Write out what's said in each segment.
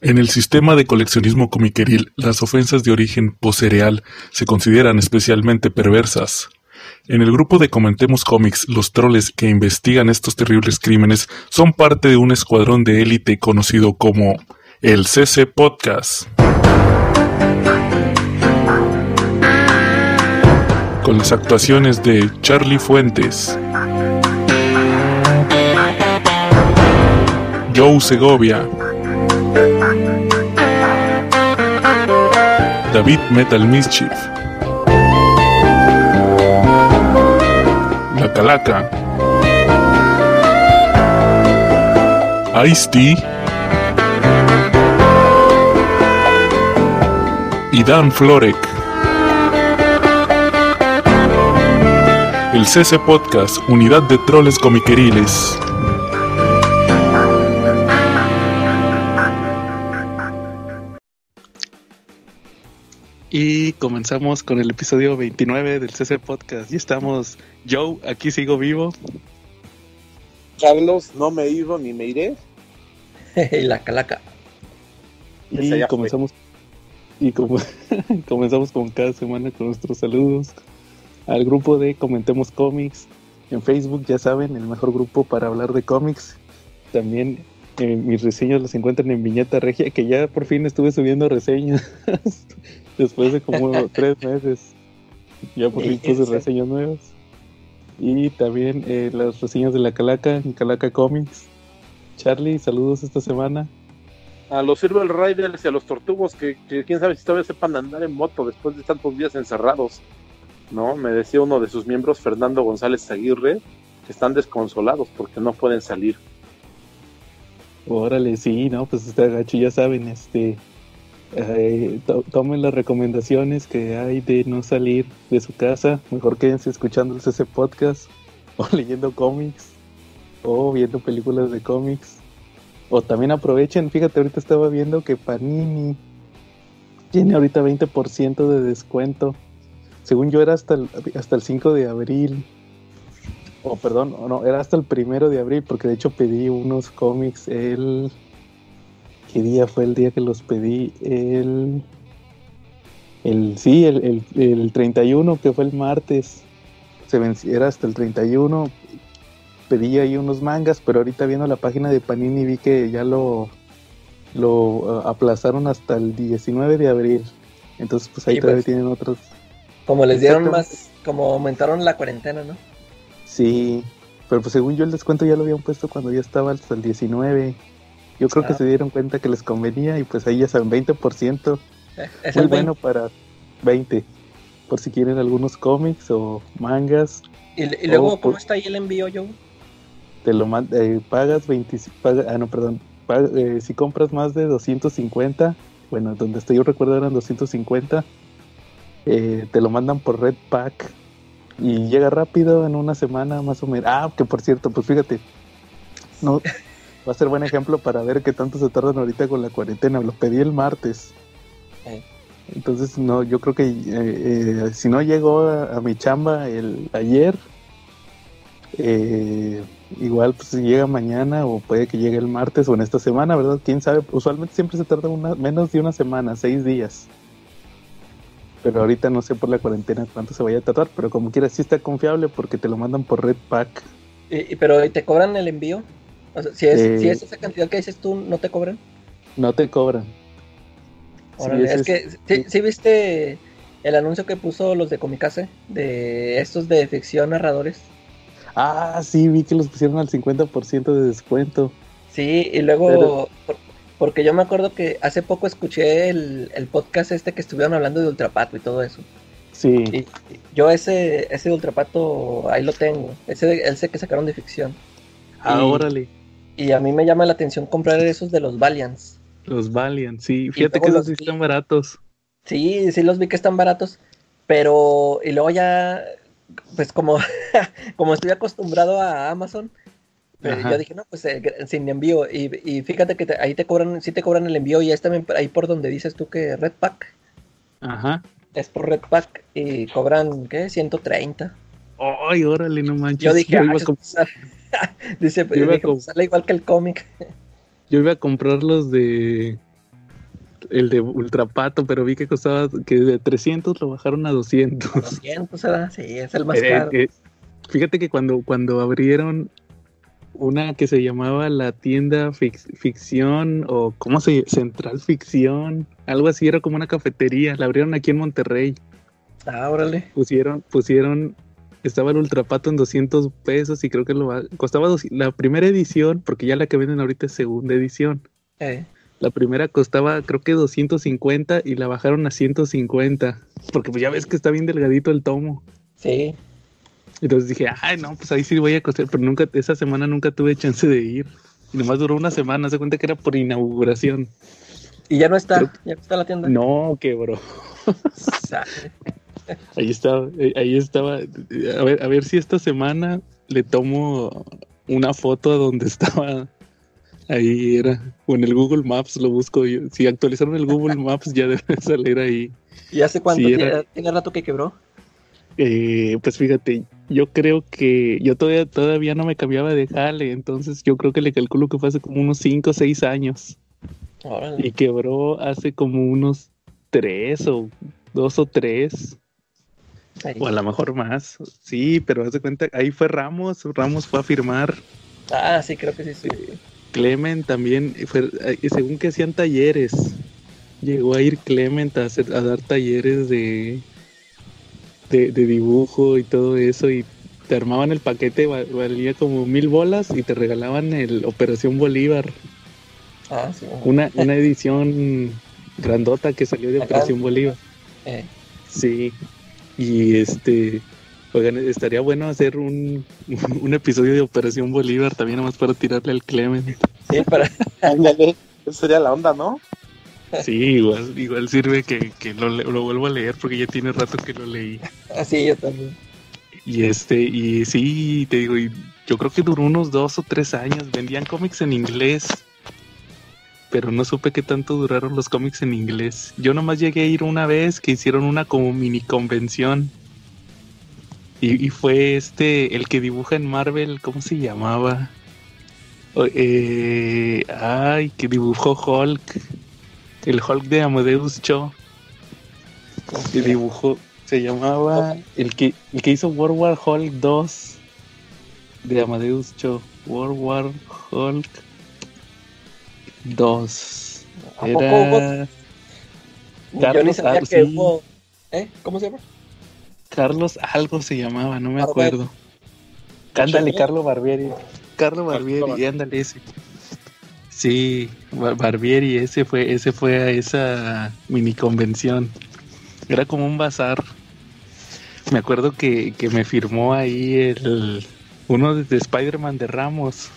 En el sistema de coleccionismo comiqueril, las ofensas de origen poscereal se consideran especialmente perversas. En el grupo de Comentemos Comics, los troles que investigan estos terribles crímenes son parte de un escuadrón de élite conocido como el CC Podcast. Con las actuaciones de Charlie Fuentes, Joe Segovia, David Metal Mischief, La Calaca, Ice-T y Dan Florek. El CC Podcast, unidad de troles comiqueriles. Y comenzamos con el episodio 29 del CC Podcast. Y estamos, Joe, aquí sigo vivo. Carlos, no me he ido ni me iré. la calaca. Y comenzamos, y como, comenzamos como cada semana con nuestros saludos al grupo de Comentemos Cómics. En Facebook, ya saben, el mejor grupo para hablar de cómics. También eh, mis reseñas las encuentran en Viñeta Regia, que ya por fin estuve subiendo reseñas. después de como tres meses. Ya por fin puse reseñas nuevas. Y también eh, las reseñas de la Calaca en Calaca Comics. Charlie, saludos esta semana. A los Silver Riders y a los Tortugos que, quién sabe si todavía sepan andar en moto después de tantos días encerrados. ¿No? Me decía uno de sus miembros, Fernando González Aguirre, que están desconsolados porque no pueden salir. Órale, sí, no, pues este gacho, ya saben, este, eh, tomen las recomendaciones que hay de no salir de su casa. Mejor quédense escuchando ese podcast o leyendo cómics o viendo películas de cómics. O también aprovechen, fíjate, ahorita estaba viendo que Panini tiene ahorita 20% de descuento. Según yo era hasta el, hasta el 5 de abril. O perdón, no, era hasta el primero de abril porque de hecho pedí unos cómics el... ¿Qué día fue el día que los pedí? El. el sí, el, el, 31, que fue el martes. Se venciera hasta el 31. Pedí ahí unos mangas, pero ahorita viendo la página de Panini vi que ya lo, lo aplazaron hasta el 19 de abril. Entonces, pues ahí todavía pues, tienen otros. Como les dieron más, como aumentaron la cuarentena, ¿no? Sí, pero pues según yo el descuento ya lo habían puesto cuando ya estaba hasta el 19. Yo creo que se dieron cuenta que les convenía y pues ahí ya saben, 20%. Eh, es muy bueno para 20. Por si quieren algunos cómics o mangas. ¿Y, luego cómo está ahí el envío, yo? Te lo eh, pagas 20, ah no, perdón, eh, si compras más de 250, bueno, donde estoy yo recuerdo eran 250, te lo mandan por Red Pack y llega rápido en una semana más o menos. Ah, que por cierto, pues fíjate, no, va a ser buen ejemplo para ver qué tanto se tardan ahorita con la cuarentena. Lo pedí el martes. Entonces, no, yo creo que eh, eh, si no llegó a, mi chamba el ayer, eh, igual pues llega mañana o puede que llegue el martes o en esta semana, ¿verdad? Quién sabe, usualmente siempre se tarda una, menos de una semana, seis días. Pero ahorita no sé por la cuarentena cuánto se vaya a tardar, pero como quieras sí está confiable porque te lo mandan por Red Pack. ¿Y, pero te cobran el envío? Si, es, si es esa cantidad que dices tú, ¿no te cobran? No te cobran. es, que, ¿sí, viste el anuncio que puso los de Comicase? De estos de ficción narradores. Ah, sí, vi que los pusieron al 50% de descuento. Sí, y luego, porque yo me acuerdo que hace poco escuché el, podcast este que estuvieron hablando de Ultrapato y todo eso. Sí. Y yo ese, ese Ultrapato ahí lo tengo, ese, ese que sacaron de ficción. Ah, órale. Y a mí me llama la atención comprar esos de los Valiants. Los Valiants, sí. Fíjate que esos sí están baratos. Sí, sí los vi que están baratos. Pero, y luego ya, pues como, como estoy acostumbrado a Amazon, pues yo dije, no, pues eh, sin envío. Y, fíjate que ahí te cobran, sí te cobran el envío y es también ahí por donde dices tú que Red Pack. Ajá. Es por Red Pack y cobran, ¿qué? 130. Ay, órale, no manches. Yo dije, ah, Dice, pues, sale igual que el cómic. Yo iba a comprar los de el de Ultrapato, pero vi que costaba que de 300 lo bajaron a 200. 200 era, sí, es el más eh, caro. Eh, fíjate que cuando, cuando abrieron una que se llamaba la tienda ficción o cómo se central ficción algo así era como una cafetería la abrieron aquí en Monterrey ah órale pusieron pusieron estaba el ultrapato en 200 pesos y creo que lo costaba la primera edición porque ya la que venden ahorita es segunda edición eh. la primera costaba creo que 250 y la bajaron a 150 porque pues ya ves que está bien delgadito el tomo sí entonces dije, ay, no, pues ahí sí voy a coser, pero nunca, esa semana nunca tuve chance de ir. Y nomás duró una semana, se cuenta que era por inauguración. Y ya no está, ya está la tienda. No, quebró. Ahí estaba, eh, ahí estaba. A ver, a ver si esta semana le tomo una foto a donde estaba. Ahí era. O en el Google Maps lo busco yo. Si actualizaron el Google Maps ya debe salir ahí. ¿Y hace cuánto tiene rato que quebró? Eh, pues fíjate, yo creo que yo todavía, todavía no me cambiaba de jale, entonces yo creo que le calculo que fue hace como unos 5 o 6 años. Y quebró hace como unos 3 o 2 o 3. O a lo mejor más. Sí, pero haz de cuenta, ahí fue Ramos, Ramos fue a firmar. Ah, sí, creo que sí, sí. Clement también, fue, según que hacían talleres, llegó a ir Clement a, hacer, a dar talleres de, de, dibujo y todo eso y te armaban el paquete, valía como mil bolas y te regalaban el Operación Bolívar. Ah, una, una edición grandota que salió de Operación Bolívar. Eh. Sí, y este, oigan, estaría bueno hacer un, un episodio de Operación Bolívar también, nomás para tirarle al Clement. Sí, para. Eso sería la onda, ¿no? Sí, igual, igual sirve que, lo, lo, vuelvo a leer porque ya tiene rato que lo leí. Así, yo también. Y este, y sí, te digo, yo creo que duró unos dos o tres años. Vendían cómics en inglés, pero no supe qué tanto duraron los cómics en inglés. Yo nomás llegué a ir una vez que hicieron una como mini convención. Y, y fue este, el que dibuja en Marvel, ¿cómo se llamaba? Eh, ay, que dibujó Hulk el Hulk de Amadeus Cho. Que dibujó, se llamaba el que, el que hizo World War Hulk 2 de Amadeus Cho. World War Hulk 2. Era Carlos algo, ¿Eh? ¿Cómo se llama? Carlos algo se llamaba, no me acuerdo. Ándale, Carlos Barbieri. Carlos Barbieri, ándale ese. Sí, Barbieri, ese fue, ese fue a esa mini convención. Era como un bazar. Me acuerdo que, me firmó ahí el uno de, Spider-Man de Ramos.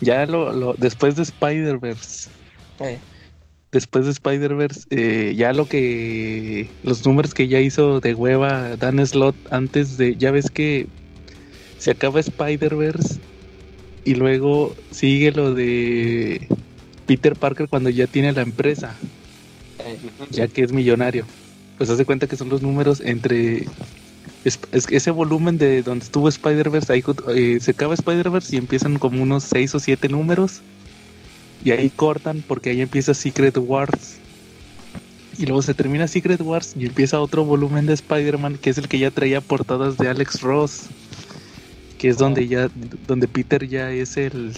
Ya lo, después de Spider-Verse. Eh. Después de Spider-Verse, eh, ya lo que. Los números que ya hizo de hueva Dan Slot antes de. Ya ves que se acaba Spider-Verse y luego sigue lo de Peter Parker cuando ya tiene la empresa, ya que es millonario. Pues hace cuenta que son los números entre es, ese volumen de donde estuvo Spider-Verse, ahí eh, se acaba Spider-Verse y empiezan como unos 6 o 7 números. Y ahí cortan porque ahí empieza Secret Wars. Y luego se termina Secret Wars y empieza otro volumen de Spider-Man que es el que ya traía portadas de Alex Ross que es donde ya donde Peter ya es el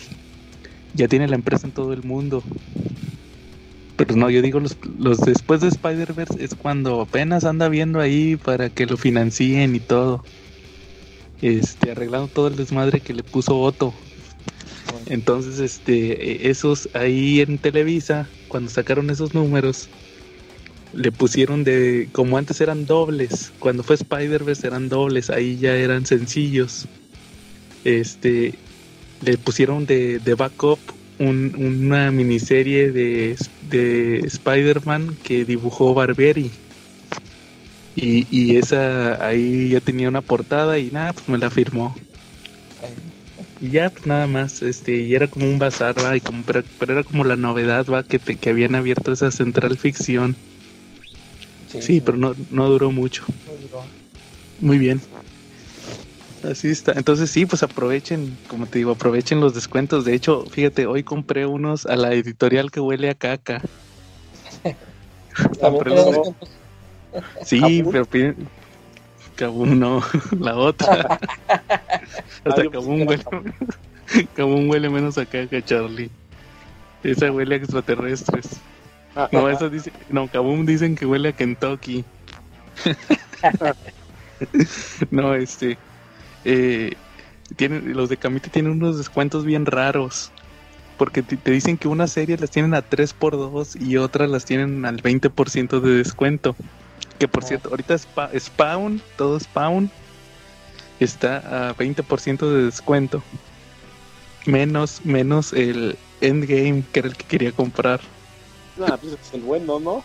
ya tiene la empresa en todo el mundo. Pero no, yo digo los, los después de Spider-Verse es cuando apenas anda viendo ahí para que lo financien y todo. Este, arreglando todo el desmadre que le puso Otto. Entonces, este, esos ahí en Televisa, cuando sacaron esos números, le pusieron de, como antes eran dobles, cuando fue Spider-Verse eran dobles, ahí ya eran sencillos este le pusieron de, de backup una miniserie de, de Spider-Man que dibujó Barbieri. Y, y, esa ahí ya tenía una portada y nada, pues me la firmó. Y ya, pues nada más, este, y era como un bazar, va, y como, pero, era como la novedad, va, que, que habían abierto esa central ficción. Sí, pero no, no duró mucho. Muy bien. Así está. Entonces sí, pues aprovechen, como te digo, aprovechen los descuentos. De hecho, fíjate, hoy compré unos a la editorial que huele a caca. Sí, pero piden. Kabum no, la otra. Hasta Kabum huele. Kabum huele menos acá que Charlie. Esa huele a extraterrestres. No, eso dice. No, Kabum dicen que huele a Kentucky. no, este. Eh, tienen, los de Camite tienen unos descuentos bien raros. Porque te, dicen que una serie las tienen a 3x2 y otras las tienen al 20% de descuento. Que por cierto, ahorita Spawn, todo Spawn, está a 20% de descuento. Menos, menos el Endgame, que era el que quería comprar. Ah, pues es el bueno, ¿no?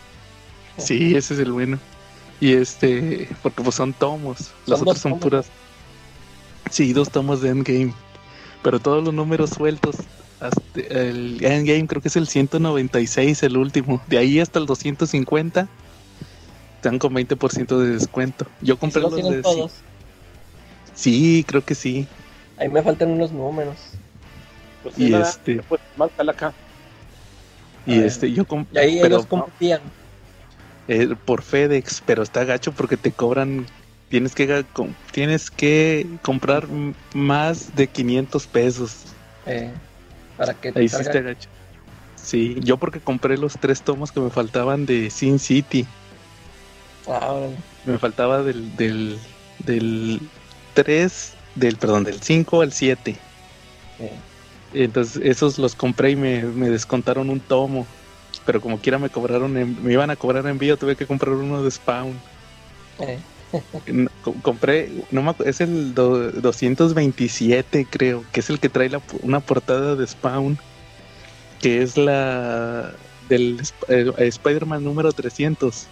Sí, ese es el bueno. Y este, porque pues son tomos. Los otros son puras. Sí, dos tomos de Endgame. Pero todos los números sueltos. Hasta el Endgame creo que es el 196, el último. De ahí hasta el 250 están con 20% de descuento. Yo compré los, de. Todos? Sí, creo que sí. Ahí me faltan unos números. Pues y este. Pues, acá. Y este, yo compré. Y ahí ellos competían. Eh, por FedEx, pero está gacho porque te cobran tienes que tienes que comprar más de 500 pesos. Eh, para que te Ahí sí gacho. Sí, yo porque compré los tres tomos que me faltaban de Sin City. Ah, me faltaba del, del, del 3, del, perdón, del 5 al 7. Entonces esos los compré y me, me descontaron un tomo pero como quiera me cobraron, me iban a cobrar envío, tuve que comprar uno de Spawn. Eh. Compré, no me es el 227 creo, que es el que trae la, una portada de Spawn, que es la del eh, Spider-Man número 300.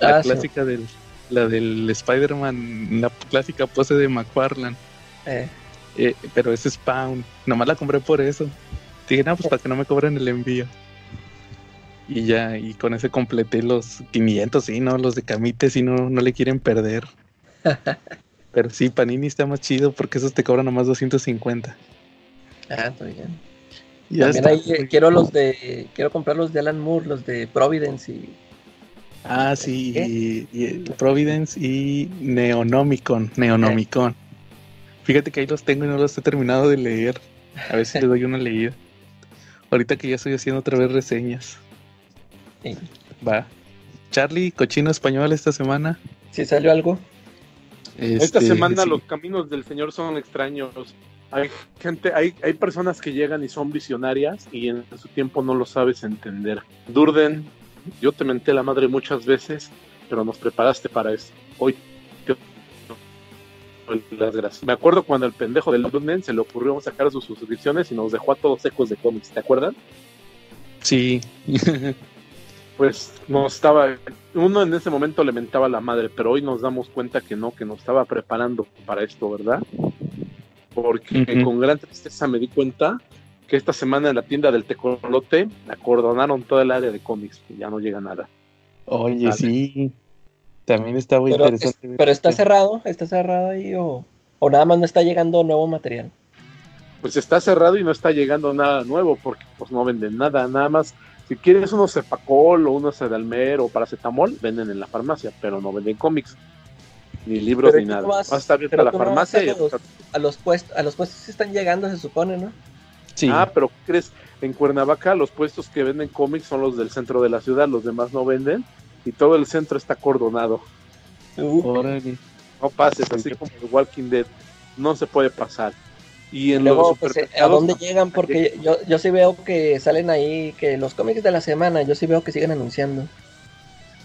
La ah, clásica del la del Spider-Man, la clásica pose de McFarlane. Eh. pero es Spawn, nomás la compré por eso. Dije, no, pues para que no me cobren el envío. Y ya, y con ese completé los 500, sí, ¿no? Los de Camite, sí, no, no le quieren perder. Pero sí, Panini está más chido porque esos te cobran nomás 250. Ah, está bien. Ya También ahí eh, quiero los de, quiero comprar los de Alan Moore, los de Providence y... Ah, sí, y, Providence y Neonomicon, Neonomicon. Fíjate que ahí los tengo y no los he terminado de leer. A ver si le doy una leída. Ahorita que ya estoy haciendo otra vez reseñas. Va. Charlie, cochino español esta semana. ¿Sí salió algo? esta este, semana los caminos del Señor son extraños. Hay gente, hay, hay personas que llegan y son visionarias y en su tiempo no lo sabes entender. Durden, yo te menté la madre muchas veces, pero nos preparaste para eso. Hoy las gracias. Me acuerdo cuando el pendejo del Durden se le ocurrió sacar sus suscripciones y nos dejó a todos secos de cómics, ¿te acuerdan? Sí. pues no estaba, uno en ese momento le mentaba la madre, pero hoy nos damos cuenta que no, que nos estaba preparando para esto, ¿verdad? Porque con gran tristeza me di cuenta que esta semana en la tienda del Tecolote acordonaron toda el área de cómics, y ya no llega nada. Oye, sí, también está muy interesante. pero está cerrado, está cerrado ahí o, o nada más no está llegando nuevo material. Pues está cerrado y no está llegando nada nuevo porque pues no venden nada, nada más si quieres unos Cepacol o unos Sedalmer o paracetamol, venden en la farmacia, pero no venden cómics, ni libros ni nada. Vas, a estar abierta la farmacia y a los, puestos, a los puestos se están llegando, se supone, ¿no? Sí. Ah, pero ¿crees? En Cuernavaca los puestos que venden cómics son los del centro de la ciudad, los demás no venden y todo el centro está cordonado. No pases, así como el Walking Dead, no se puede pasar. Y en Luego, pues, eh, ¿a dónde llegan? Porque yo, yo sí veo que salen ahí, que los cómics de la semana, yo sí veo que siguen anunciando.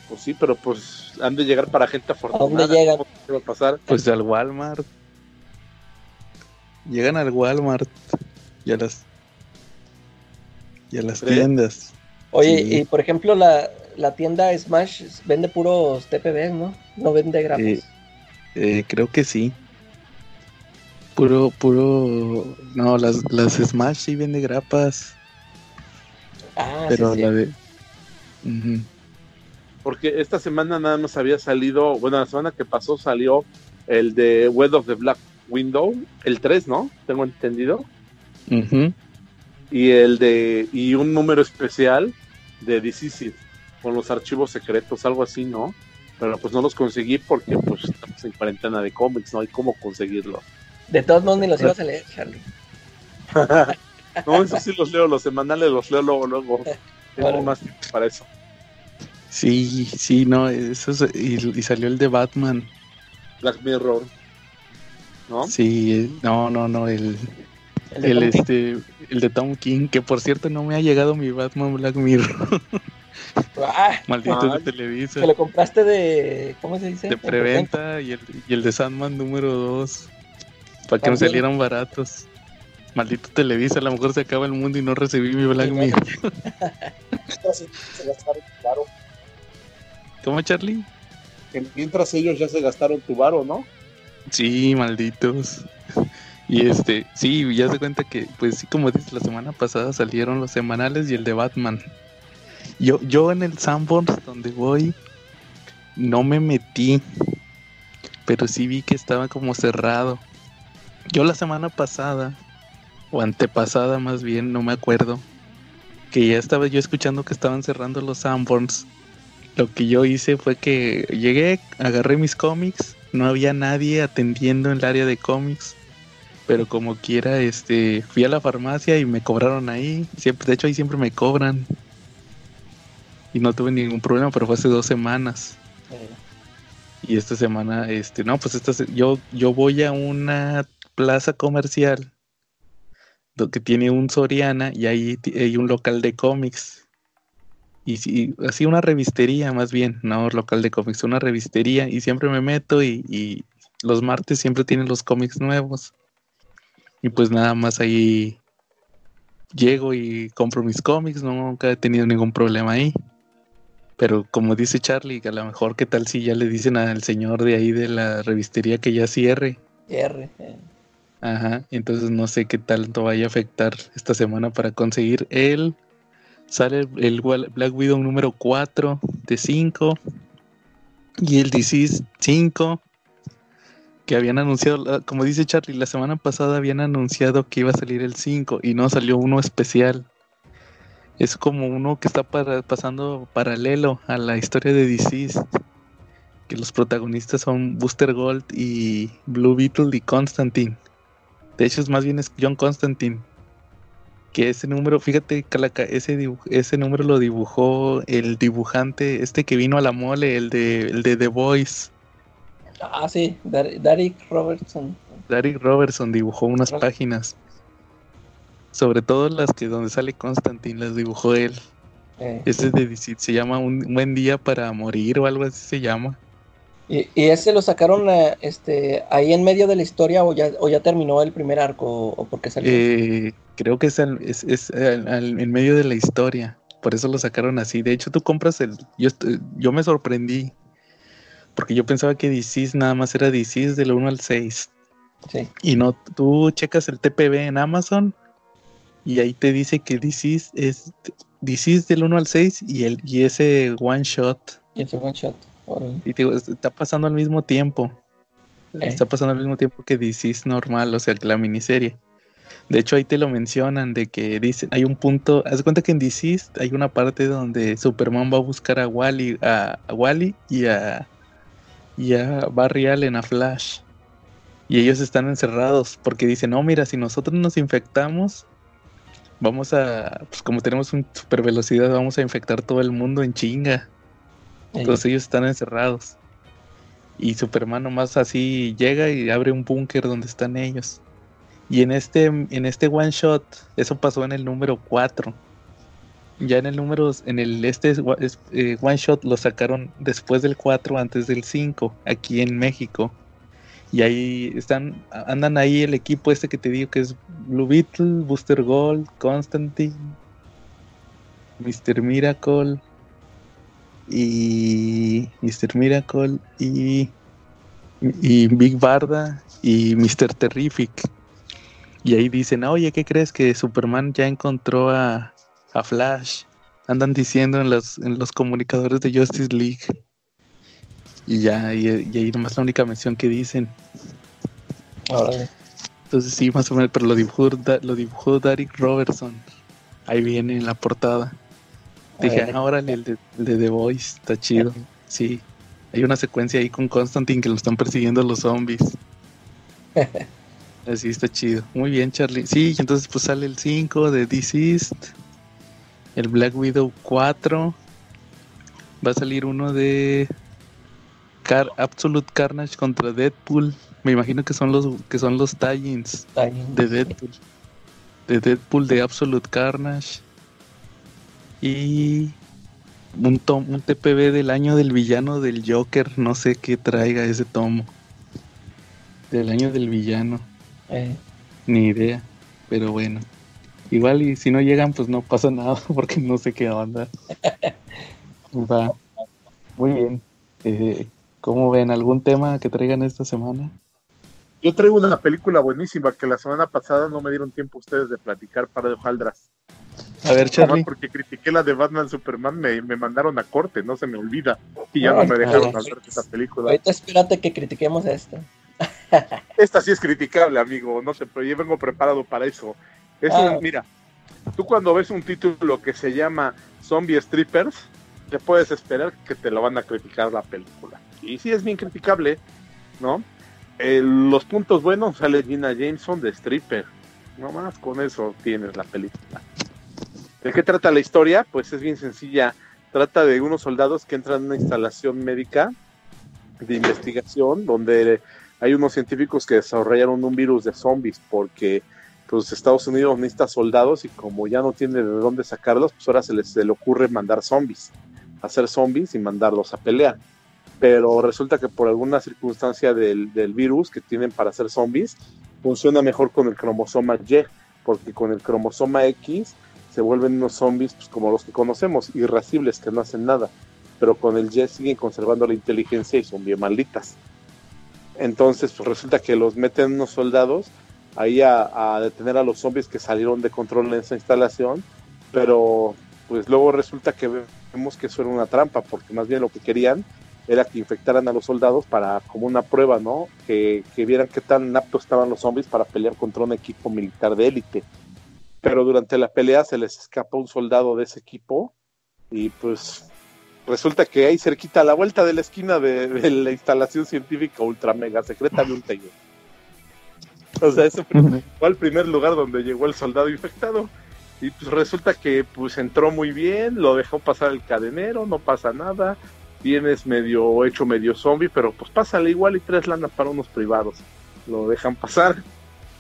Pues sí, pero pues han de llegar para gente afortunada. ¿A dónde llegan? ¿Qué va a pasar? Pues al Walmart. Llegan al Walmart y a las, y a las tiendas. Oye, y por ejemplo, la, la tienda Smash vende puros TPB, ¿no? No vende grapas. Eh, eh, creo que sí. Puro, puro. No, las, las Smash sí vende grapas. Ah, pero la de. Porque esta semana nada más había salido. Bueno, la semana que pasó salió el de Web of the Black Window, el 3, ¿no? Tengo entendido. Y el de. Y un número especial de DC con los archivos secretos, algo así, ¿no? Pero pues no los conseguí porque pues estamos en cuarentena de cómics, no hay cómo conseguirlo. De todos modos ni los ibas a leer, Charlie. no, eso sí los leo, los semanales los leo luego, luego. Tengo más tiempo para eso. Sí, sí, no, eso es, y, y, salió el de Batman. Black Mirror. ¿No? Sí, no, no, no, el, el, de, el este, el de Tom King, que por cierto no me ha llegado mi Batman Black Mirror. Ah, Maldito de Televisa. Que lo compraste de. ¿Cómo se dice? De preventa y el, y el de Sandman número 2. Para que me salieran baratos. Maldito Televisa, a lo mejor se acaba el mundo y no recibí mi Black Mirror. ¿Cómo, Charlie? Que mientras ellos ya se gastaron tu varo, ¿no? Sí, malditos. Y este, sí, ya se cuenta que, pues sí, como dices, la semana pasada salieron los semanales y el de Batman. Yo, yo en el Sanborns donde voy, no me metí, pero sí vi que estaba como cerrado. Yo la semana pasada, o antepasada más bien, no me acuerdo, que ya estaba yo escuchando que estaban cerrando los Sanborns. Lo que yo hice fue que llegué, agarré mis cómics, no había nadie atendiendo en el área de cómics pero como quiera, este, fui a la farmacia y me cobraron ahí. Siempre, de hecho, ahí siempre me cobran. Y no tuve ningún problema, pero fue hace dos semanas. Y esta semana, este, no, pues esta, yo, yo voy a una plaza comercial que tiene un Soriana y ahí hay un local de cómics. Y, así una revistería más bien, no local de cómics, una revistería y siempre me meto y, los martes siempre tienen los cómics nuevos. Y pues nada más ahí llego y compro mis cómics, no, nunca he tenido ningún problema ahí. Pero como dice Charlie, a lo mejor qué tal si ya le dicen al señor de ahí de la revistería que ya cierre. Cierre. Eh. Ajá, entonces no sé qué tanto vaya a afectar esta semana para conseguir el... Sale el Black Widow número 4 de 5 y el Disease 5 que habían anunciado, como dice Charlie, la semana pasada habían anunciado que iba a salir el 5 y no salió uno especial. Es como uno que está pasando paralelo a la historia de DC. Que los protagonistas son Booster Gold y Blue Beetle y Constantine. De hecho, es más bien es John Constantine. Que ese número, fíjate, Calaca, ese, ese número lo dibujó el dibujante, este que vino a la mole, el de, el de The Voice. Ah, sí, Derek Robertson. Derek Robertson dibujó unas páginas. Sobre todo las que donde sale Constantine, las dibujó él. Eh. Ese de se llama Un buen día para morir o algo así se llama. ¿Y, ese lo sacaron eh, este, ahí en medio de la historia o ya, o ya terminó el primer arco o por qué salió? Eh, creo que es, es, en medio de la historia. Por eso lo sacaron así. De hecho, tú compras el... Yo, yo me sorprendí porque yo pensaba que DC's nada más era DC's del 1 al 6. Sí. Y no, tú checas el TPB en Amazon y ahí te dice que DC's es DC's del 1 al 6 y, el, y ese one shot. Y ese one shot. Y digo, está pasando al mismo tiempo. Eh. Está pasando al mismo tiempo que DC's normal, o sea, que la miniserie. De hecho, ahí te lo mencionan de que dicen, hay un punto, haz cuenta que en DC's hay una parte donde Superman va a buscar a Wally, a Wally y a y a Barry Allen, a Flash. Y ellos están encerrados porque dicen, no, mira, si nosotros nos infectamos, vamos a, pues como tenemos un super velocidad, vamos a infectar todo el mundo en chinga. Entonces ellos están encerrados. Y Superman nomás así llega y abre un búnker donde están ellos. Y en este, en este one shot, eso pasó en el número 4 ya en el número, en el este eh, One Shot lo sacaron después del 4, antes del 5, aquí en México. Y ahí están, andan ahí el equipo este que te digo que es Blue Beetle, Booster Gold, Constantine, Mr. Miracle y Mr. Miracle y, y Big Barda y Mr. Terrific. Y ahí dicen, oye, ¿qué crees que Superman ya encontró a, a Flash. Andan diciendo en los, en los comunicadores de Justice League. Y ya, y, ahí nomás la única mención que dicen. Entonces sí, más o menos, pero lo dibujó, lo dibujó Derek Robertson. Ahí viene en la portada. Dije, ahora el de, The Voice está chido. Sí, hay una secuencia ahí con Constantine que lo están persiguiendo los zombies. Así está chido. Muy bien, Charlie. Sí, entonces pues sale el 5 de Deceased. El Black Widow 4. Va a salir uno de Car Absolute Carnage contra Deadpool. Me imagino que son los que son los tie-ins de Deadpool. De Deadpool de Absolute Carnage. Y un, tom, un TPB del año del villano del Joker. No sé qué traiga ese tomo. Del año del villano. Eh. Ni idea. Pero bueno. Igual y si no llegan, pues no pasa nada porque no sé qué onda. Va. Muy bien. Eh, ¿Cómo ven? ¿Algún tema que traigan esta semana? Yo traigo una película buenísima que la semana pasada no me dieron tiempo ustedes de platicar para de hojaldras. A ver, Charlie. Porque critiqué la de Batman Superman, me, mandaron a corte, no se me olvida. Y ya no, me dejaron hablar de esa película. Ahorita espérate que critiquemos esta. esta sí es criticable, amigo. No sé, pero yo vengo preparado para eso. eso ah. Mira, tú cuando ves un título que se llama Zombie Strippers, te puedes esperar que te lo van a criticar la película y sí es bien criticable, ¿no? los puntos buenos sale Gina Jameson de Stripper. más con eso tienes la película. ¿De qué trata la historia? Pues es bien sencilla. Trata de unos soldados que entran en una instalación médica de investigación donde hay unos científicos que desarrollaron un virus de zombies porque pues Estados Unidos necesita soldados y como ya no tiene de dónde sacarlos, pues ahora se les, se le ocurre mandar zombies, hacer zombies y mandarlos a pelear pero resulta que por alguna circunstancia del, virus que tienen para hacer zombies, funciona mejor con el cromosoma Y, porque con el cromosoma X se vuelven unos zombies pues, como los que conocemos, irascibles, que no hacen nada, pero con el Y siguen conservando la inteligencia y son bien malditas. Entonces, pues resulta que los meten unos soldados ahí a, detener a los zombies que salieron de control en esa instalación, pero pues luego resulta que vemos que eso era una trampa, porque más bien lo que querían era que infectaran a los soldados para como una prueba, ¿no? Que, vieran qué tan aptos estaban los zombies para pelear contra un equipo militar de élite. Pero durante la pelea se les escapa un soldado de ese equipo y pues resulta que ahí cerquita a la vuelta de la esquina de, la instalación científica ultra mega secreta de un taller. O sea, ese fue el primer lugar donde llegó el soldado infectado. Y pues resulta que pues entró muy bien, lo dejó pasar el cadenero, no pasa nada, vienes medio hecho medio zombie, pero pues pásale igual y tres lana para unos privados. Lo dejan pasar.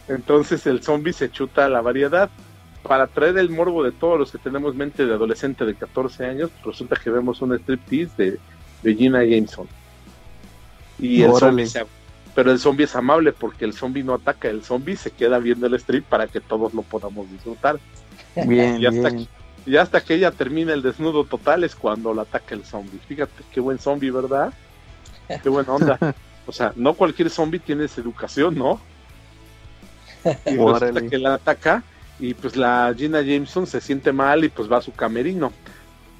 Entonces el zombie se chuta a la variedad. Para traer el morbo de todos los que tenemos mente de adolescente de 14 años, resulta que vemos un striptease de, de Gina Jameson. Y el zombie pero el zombie es amable porque el zombie no ataca, el zombie se queda viendo el strip para que todos lo podamos disfrutar. Bien, y hasta bien. Y hasta que ella termina el desnudo total es cuando la ataca el zombie. Fíjate qué buen zombie, ¿verdad? Qué buena onda. O sea, no cualquier zombie tiene esa educación, ¿no? Y hasta que la ataca y pues la Gina Jameson se siente mal y pues va a su camerino.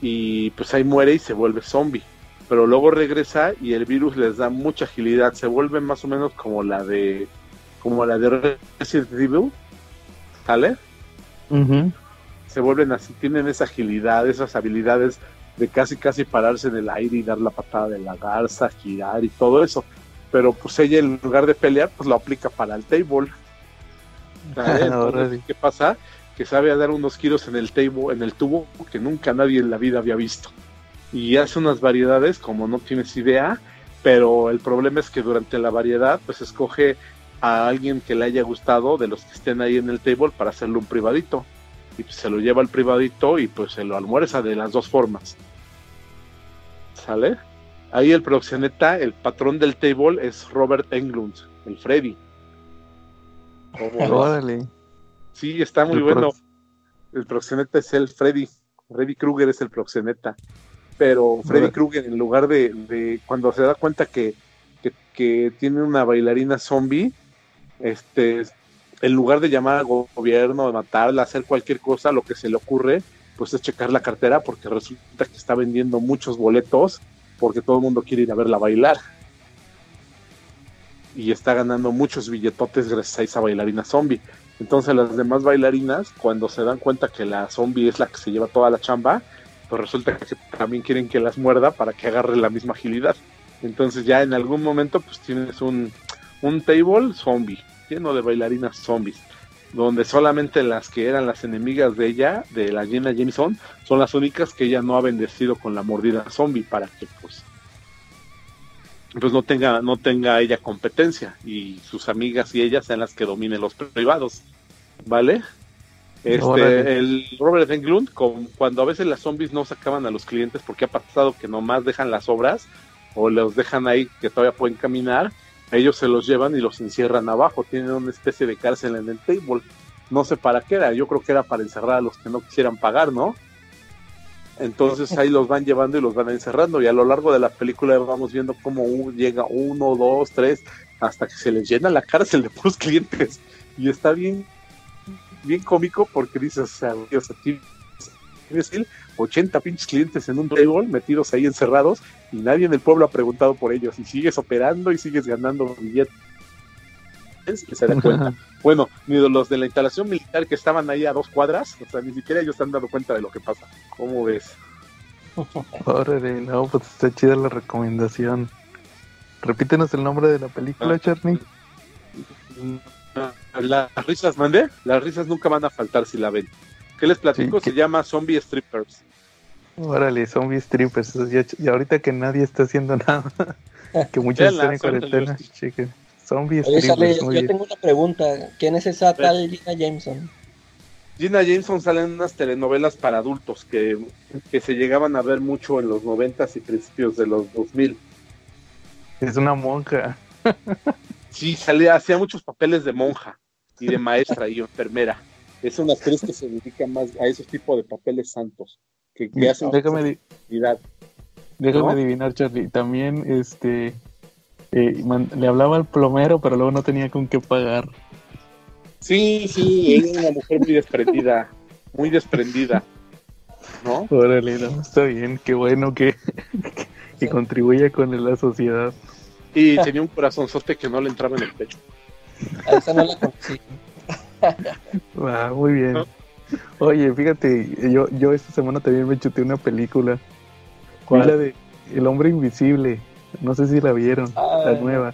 Y pues ahí muere y se vuelve zombie. Pero luego regresa y el virus les da mucha agilidad. Se vuelve más o menos como la de como la de Resident Evil. ¿Sale? se vuelven así, tienen esa agilidad, esas habilidades de casi casi pararse en el aire y dar la patada de la garza, girar y todo eso. Pero pues ella en lugar de pelear, pues lo aplica para el table. ¿Qué pasa? Que sabe dar unos giros en el table, en el tubo que nunca nadie en la vida había visto. Y hace unas variedades como no tienes idea, pero el problema es que durante la variedad pues escoge a alguien que le haya gustado de los que estén ahí en el table para hacerle un privadito y se lo lleva al privadito y pues se lo almuerza de las dos formas. ¿Sale? Ahí el proxeneta, el patrón del table es Robert Englund, el Freddy. Órale. Sí, está muy bueno. El proxeneta es el Freddy. Freddy Krueger es el proxeneta. Pero Freddy Krueger, en lugar de, cuando se da cuenta que, que, que, tiene una bailarina zombie, este en lugar de llamar al gobierno, de matarla, hacer cualquier cosa, lo que se le ocurre, pues es checar la cartera porque resulta que está vendiendo muchos boletos porque todo el mundo quiere ir a verla bailar. Y está ganando muchos billetotes gracias a esa bailarina zombie. Entonces las demás bailarinas, cuando se dan cuenta que la zombie es la que se lleva toda la chamba, pues resulta que también quieren que las muerda para que agarre la misma agilidad. Entonces ya en algún momento pues tienes un, un table zombie, lleno de bailarinas zombies, donde solamente las que eran las enemigas de ella, de la Jenna Jameson, son las únicas que ella no ha bendecido con la mordida zombie para que pues pues no tenga no tenga ella competencia y sus amigas y ellas sean las que dominen los privados, ¿vale? Este, el Robert Englund, con, cuando a veces las zombies no sacaban a los clientes porque ha pasado que nomás dejan las obras o los dejan ahí que todavía pueden caminar, ellos se los llevan y los encierran abajo, tienen una especie de cárcel en el table. No sé para qué era, yo creo que era para encerrar a los que no quisieran pagar, ¿no? Entonces ahí los van llevando y los van encerrando y a lo largo de la película vamos viendo cómo llega uno, dos, tres, hasta que se les llena la cárcel de puros clientes. Y está bien bien cómico porque dices, o sea, Dios, aquí tienes 80 pinches clientes en un table metidos ahí encerrados y nadie en el pueblo ha preguntado por ellos y sigues operando y sigues ganando billetes se cuenta. bueno, ni los de la instalación militar que estaban ahí a dos cuadras, o sea, ni siquiera ellos se han dado cuenta de lo que pasa. ¿Cómo ves? Órale, no, pues está chida la recomendación. Repítenos el nombre de la película, ah. Charlie. Las risas, mandé. Las risas nunca van a faltar si la ven. ¿Qué les platico? Se llama Zombie Strippers. Órale, Zombie Strippers. Y ahorita que nadie está haciendo nada, que muchos están en cuarentena, chequen. Yo tengo una pregunta. ¿Quién es esa tal Gina Jameson? Gina Jameson sale en unas telenovelas para adultos que, que se llegaban a ver mucho en los noventas y principios de los 2000. Es una monja. Sí, salía, hacía muchos papeles de monja y de maestra y enfermera. Es una actriz que se dedica más a esos tipos de papeles santos, que, hacen déjame, déjame adivinar, Charlie. También este eh, le hablaba al plomero, pero luego no tenía con qué pagar. Sí, sí, es una mujer muy desprendida, muy desprendida. ¿No? Órale, no, está bien, qué bueno que, que contribuye con la sociedad. Y tenía un corazonzote que no le entraba en el pecho. A esa no la conocí. Ah, muy bien. Oye, fíjate, yo, yo esta semana también me chuté una película. ¿Cuál? la de El Hombre Invisible. No sé si la vieron, la nueva.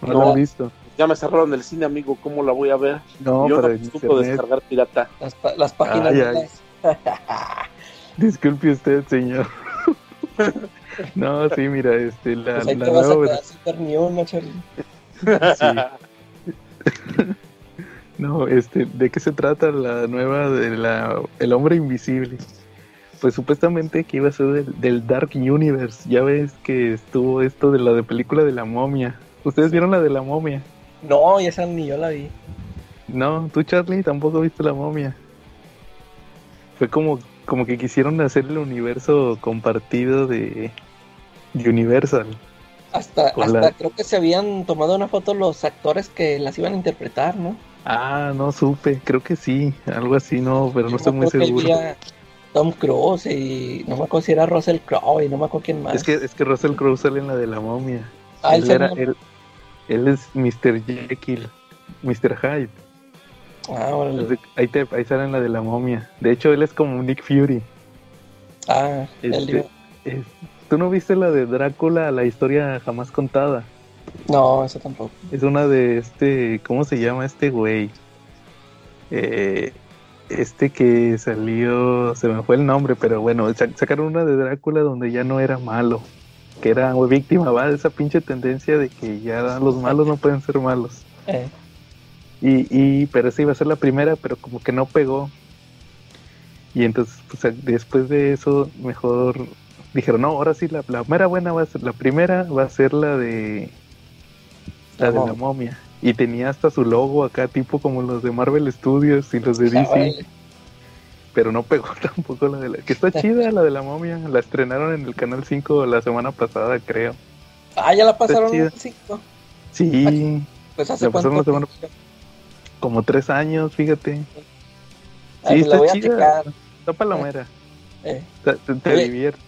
No, la han visto. Ya me cerraron el cine, amigo. ¿Cómo la voy a ver? No, yo pero no descargar pirata. Las, las páginas. Disculpe usted, señor. No, sí, mira, este, la, pues la nueva... no, este, ¿de qué se trata la nueva de la El Hombre Invisible? Pues supuestamente que iba a ser del, Dark Universe. Ya ves que estuvo esto de la de película de la momia. ¿Ustedes vieron la de la momia? No, esa ni yo la vi. No, tú Charlie tampoco viste la momia. Fue como como que quisieron hacer el universo compartido de, Universal. Hasta, hasta creo que se habían tomado una foto los actores que las iban a interpretar, ¿no? Ah, no supe, creo que sí, algo así, no, pero no estoy muy seguro. Tom Cruise y no me acuerdo si era Russell Crowe y no me acuerdo quién más. Es que, es que Russell Crowe sale en la de la momia. Ah, él, era, él, él es Mr. Jekyll, Mr. Hyde. Ah, ahí, te, ahí sale la de la momia. De hecho, él es como Nick Fury. Ah, este, ¿Tú no viste la de Drácula, la historia jamás contada? No, eso tampoco. Es una de este, ¿cómo se llama este güey? Eh, este que salió, se me fue el nombre, pero bueno, sacaron una de Drácula donde ya no era malo, que era víctima, va, de esa pinche tendencia de que ya los malos no pueden ser malos. Eh. Y, y, pero esa iba a ser la primera, pero como que no pegó. Y entonces, pues, después de eso, mejor dijeron, no, ahora sí, la, la mera buena va a ser, la primera va a ser la de la de la momia. Y tenía hasta su logo acá, tipo como los de Marvel Studios y los de DC. Pero no pegó tampoco la de la... Que está chida la de la momia. La estrenaron en el Canal 5 la semana pasada, creo. Ah, ya la pasaron en el 5. Sí. Pues hace como tres años, fíjate. Sí, está chida. Está palomera. Eh. Te, divierte.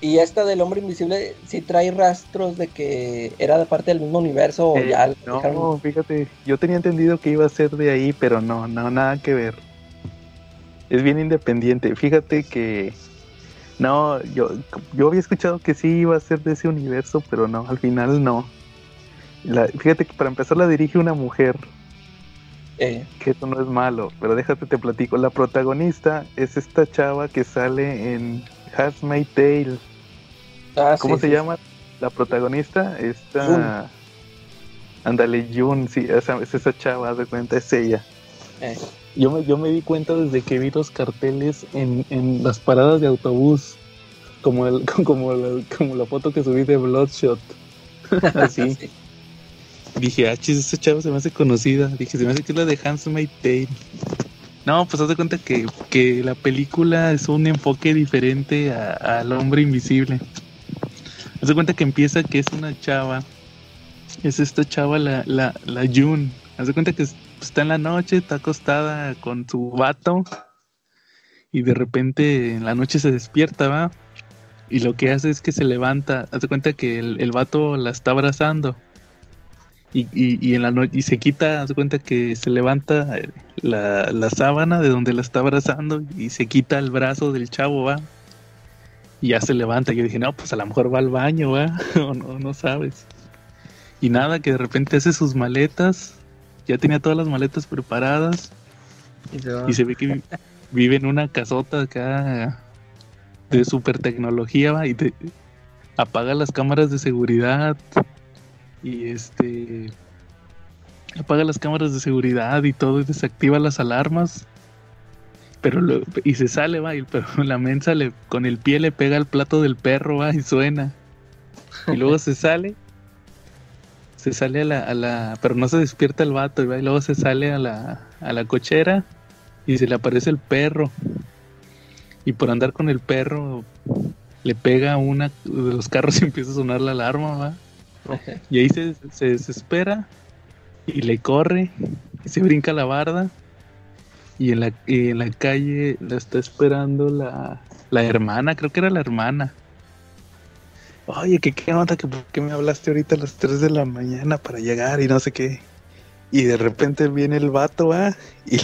Y, esta del hombre invisible sí trae rastros de que era de parte del mismo universo eh, ya No, fíjate, yo tenía entendido que iba a ser de ahí, pero no, no, nada que ver. Es bien independiente. Fíjate que No, yo, yo había escuchado que sí iba a ser de ese universo, pero no, al final no. La, fíjate que para empezar la dirige una mujer. Eh, Que eso no es malo, pero déjate te platico. La protagonista es esta chava que sale en Handmaid's Tale. ah, ¿Cómo sí, se sí, llama la protagonista? Esta. Jun. Ándale, Jun, sí, esa, es esa chava, haz de cuenta, es ella. eh, Yo me, yo me di cuenta desde que vi los carteles en, en las paradas de autobús, como, el, como, la, como la foto que subí de Bloodshot. Así. sí. Dije, ah, chis, esa chava se me hace conocida. Dije, se me hace que es la de Handmaid's Tale. No, pues haz de cuenta que, que la película es un enfoque diferente al hombre invisible. Haz de cuenta que empieza que es una chava. Es esta chava la, la, la June. Haz de cuenta que es- está en la noche, está acostada con su vato. Y de repente en la noche se despierta, va. Y lo que hace es que se levanta. Haz de cuenta que el, el vato la está abrazando. Y, y, y en la noche y se quita, haz de cuenta que se levanta eh, la, la sábana de donde la está abrazando y se quita el brazo del chavo, va. Y ya se levanta. Yo dije, no, pues a lo mejor va al baño, va. o no, no sabes. Y nada, que de repente hace sus maletas. Ya tenía todas las maletas preparadas. Y. Y se ve que vi- vive en una casota acá de super tecnología, va, y te apaga las cámaras de seguridad. Y este apaga las cámaras de seguridad y todo y desactiva las alarmas. Pero y se sale, va, y pero la mensa le, con el pie le pega al plato del perro, va, y suena. Y luego se sale. Se sale a la, a la. Pero no se despierta el vato, ¿va? y luego se sale a la, a la cochera y se le aparece el perro. Y por andar con el perro le pega a una de los carros y empieza a sonar la alarma, ¿va? Y ahí se, se desespera y le corre y se brinca la barda. Y en la, en la calle la está esperando la, la hermana, creo que era la hermana. Oye, ¿qué, qué onda? ¿Que ¿Por qué me hablaste ahorita a las 3 de la mañana para llegar y no sé qué? Y de repente viene el vato, va, y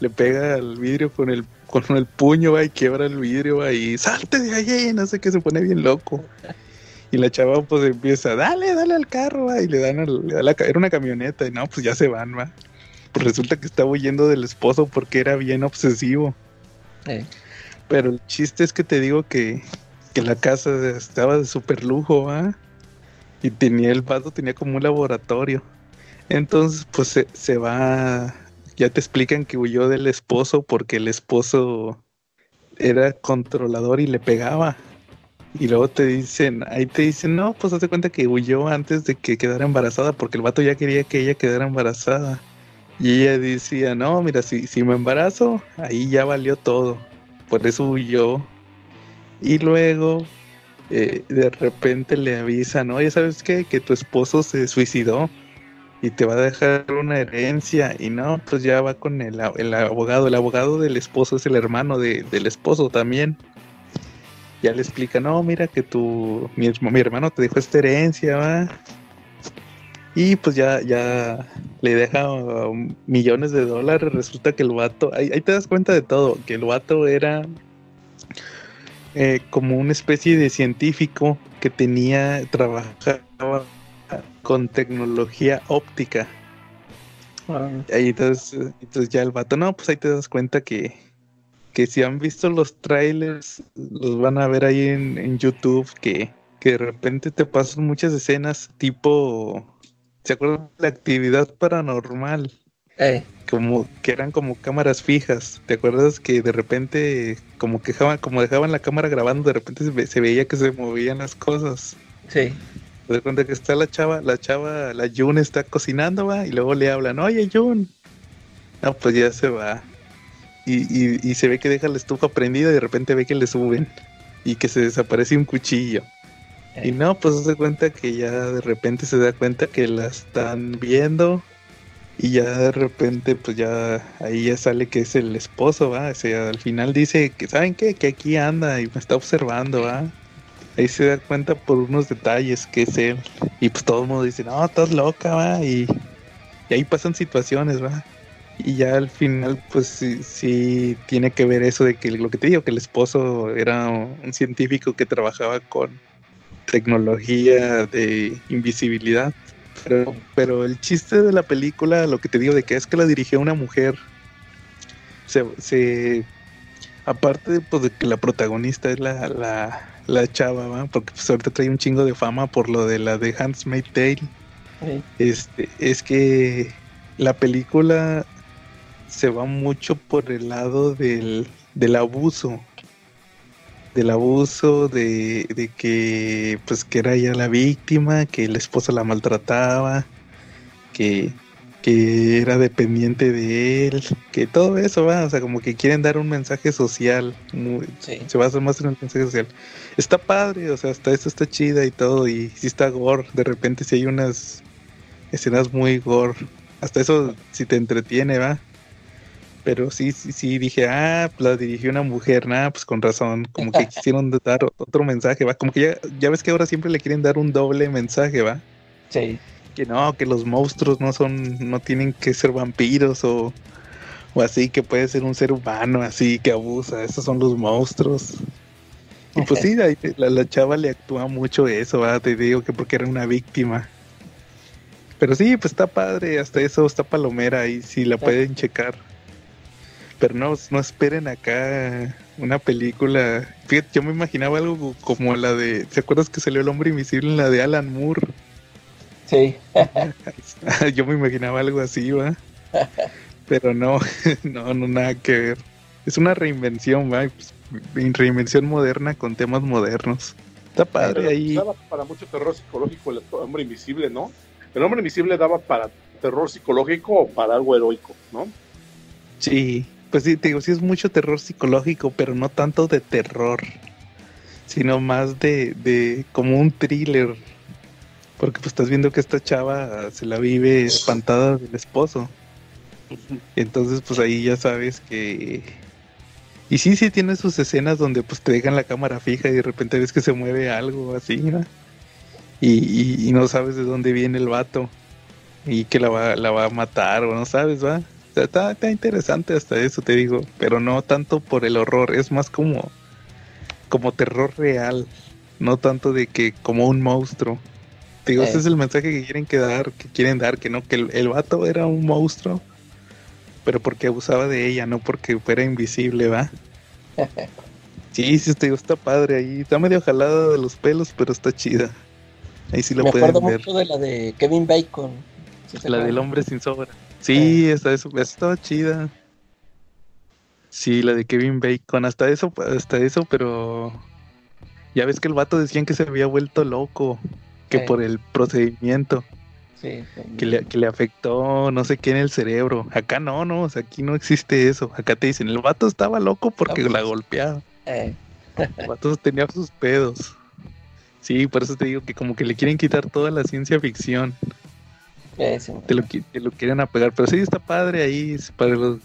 le pega al vidrio con el, con el puño, va, y quiebra el vidrio, va, y salte de ahí, no sé qué, se pone bien loco. Y la chava pues empieza, dale, dale al carro, va, y le dan al, le da la era una camioneta, y no, pues ya se van, va. Pues resulta que estaba huyendo del esposo porque era bien obsesivo. Eh, Pero el chiste es que te digo que, que la casa estaba de super lujo, ¿va? Y tenía el vato, tenía como un laboratorio. Entonces, pues se, se va. Ya te explican que huyó del esposo porque el esposo era controlador y le pegaba. Y luego te dicen, ahí te dicen, no, pues hace cuenta que huyó antes de que quedara embarazada porque el vato ya quería que ella quedara embarazada. Y ella decía, no, mira, si, si me embarazo, ahí ya valió todo. Por eso huyó. Y luego, eh, de repente le avisan, oye, ¿sabes qué? Que tu esposo se suicidó y te va a dejar una herencia. Y no, pues ya va con el, el abogado. El abogado del esposo es el hermano de- del esposo también. Ya le explica, no, mira que tu, mi, mi hermano te dejó esta herencia, va. Y pues ya, ya le deja um, millones de dólares. Resulta que el vato, ahí, ahí te das cuenta de todo, que el vato era eh, como una especie de científico que tenía, trabajaba con tecnología óptica. ah, Ahí entonces, entonces ya el vato, no, pues ahí te das cuenta que, que si han visto los trailers, los van a ver ahí en, en YouTube, que, que de repente te pasan muchas escenas tipo, ¿se acuerdan de la actividad paranormal? Como que eran como cámaras fijas. ¿Te acuerdas que de repente, como que dejaban, como dejaban la cámara grabando, de repente se, ve- se veía que se movían las cosas? sí. Das cuenta que está la chava, la chava, la Jun está cocinando, va, y luego le hablan, oye Jun. No, pues ya se va. Y, y, y se ve que deja la estufa prendida y de repente ve que le suben. Y que se desaparece un cuchillo. Y eh, no, pues se da cuenta que ya de repente se da cuenta que la están viendo. Y ya de repente, pues ya ahí ya sale que es el esposo, va. O sea, al final dice que, ¿saben qué? Que aquí anda y me está observando, va. Ahí se da cuenta por unos detalles que es él. Y pues todo el mundo dice, no, estás loca, va. Y, y ahí pasan situaciones, va. Y ya al final, pues sí, sí, tiene que ver eso de que lo que te digo, que el esposo era un científico que trabajaba con tecnología de invisibilidad. Pero, pero el chiste de la película, lo que te digo de que es que la dirigió una mujer, se, se aparte pues, de que la protagonista es la, la, la chava, ¿va? porque pues ahorita trae un chingo de fama por lo de la de Handmaid's Tale. Este, es que la película se va mucho por el lado del, del abuso. Del abuso, de, de, que pues que era ella la víctima, que la esposa la maltrataba, que, que era dependiente de él, que todo eso va, o sea, como que quieren dar un mensaje social, muy, se basa más en el mensaje social. Está padre, o sea, hasta eso está chida y todo, y si está gore, de repente si hay unas escenas muy gore, hasta eso si te entretiene, va. Pero sí, sí, sí, dije, ah, pues la dirigió una mujer, nada, pues con razón, como que quisieron dar otro mensaje, va, como que ya, ya ves que ahora siempre le quieren dar un doble mensaje, va. Sí. Que no, que los monstruos no son, no tienen que ser vampiros o, o así, que puede ser un ser humano así que abusa, esos son los monstruos. Y pues sí, la, la chava le actúa mucho eso, va, te digo que porque era una víctima. Pero sí, pues está padre, hasta eso está palomera y si la pueden checar. Pero no, no esperen acá una película. Fíjate, yo me imaginaba algo como la de. ¿Se acuerdas que salió el hombre invisible en la de Alan Moore? Sí. yo me imaginaba algo así, va. Pero no, no, no, nada que ver. Es una reinvención, va. Pues, reinvención moderna con temas modernos. Está padre ahí. Para mucho terror psicológico el hombre invisible, ¿no? El hombre invisible daba para terror psicológico o para algo heroico, ¿no? Sí, pues sí, te digo, sí es mucho terror psicológico, pero no tanto de terror, sino más de, de como un thriller. Porque pues estás viendo que esta chava se la vive espantada del esposo. Entonces pues ahí ya sabes que... Y sí, sí tiene sus escenas donde pues te dejan la cámara fija y de repente ves que se mueve algo así, ¿no? y, no sabes de dónde viene el vato y que la va, la va a matar o no sabes, va. Está, está, interesante hasta eso, te digo, pero no tanto por el horror, es más como, como terror real, no tanto de que como un monstruo. Te digo, ese es el mensaje que quieren que dar, que quieren dar, que no, que el, el vato era un monstruo, pero porque abusaba de ella, no porque fuera invisible, va. Sí, sí, te digo, está padre ahí, está medio jalada de los pelos, pero está chida. Ahí sí lo Me pueden acuerdo mucho de la de Kevin Bacon. ¿Sí se La del hombre sin sobra. Sí, esa, eso, estaba chida. Sí, la de Kevin Bacon, hasta eso, hasta eso, pero ya ves que el vato decían que se había vuelto loco, que Sí. por el procedimiento, Sí, que le, que le afectó no sé qué en el cerebro. Acá no, no, o sea, aquí no existe eso. Acá te dicen, el vato estaba loco porque No, la golpeaba. Eh, El vato tenía sus pedos. Sí, por eso te digo que como que le quieren quitar toda la ciencia ficción. Eh, sí. te lo, te lo quieren apegar. Pero sí está padre ahí para los,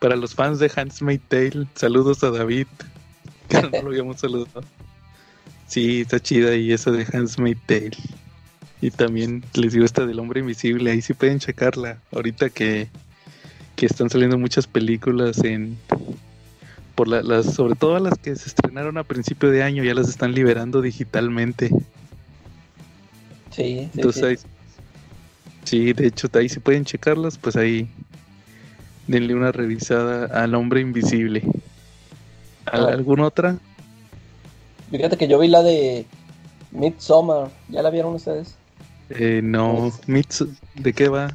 para los fans de Handmaid's Tale. Saludos a David, que no lo habíamos saludado. Sí, está chida y eso de Handmaid's Tale. Y también les digo esta del hombre invisible, ahí sí pueden checarla. Ahorita que, que están saliendo muchas películas en por la- las sobre todo las que se estrenaron a principio de año ya las están liberando digitalmente. Sí, sí, Entonces sí. ahí, sí, de hecho ahí si pueden checarlas, pues ahí denle una revisada al hombre invisible. ¿Al- Ah. ¿Alguna otra? Fíjate que yo vi la de Midsommar. ¿Ya la vieron ustedes? Eh, no, Mitsu, ¿de qué va?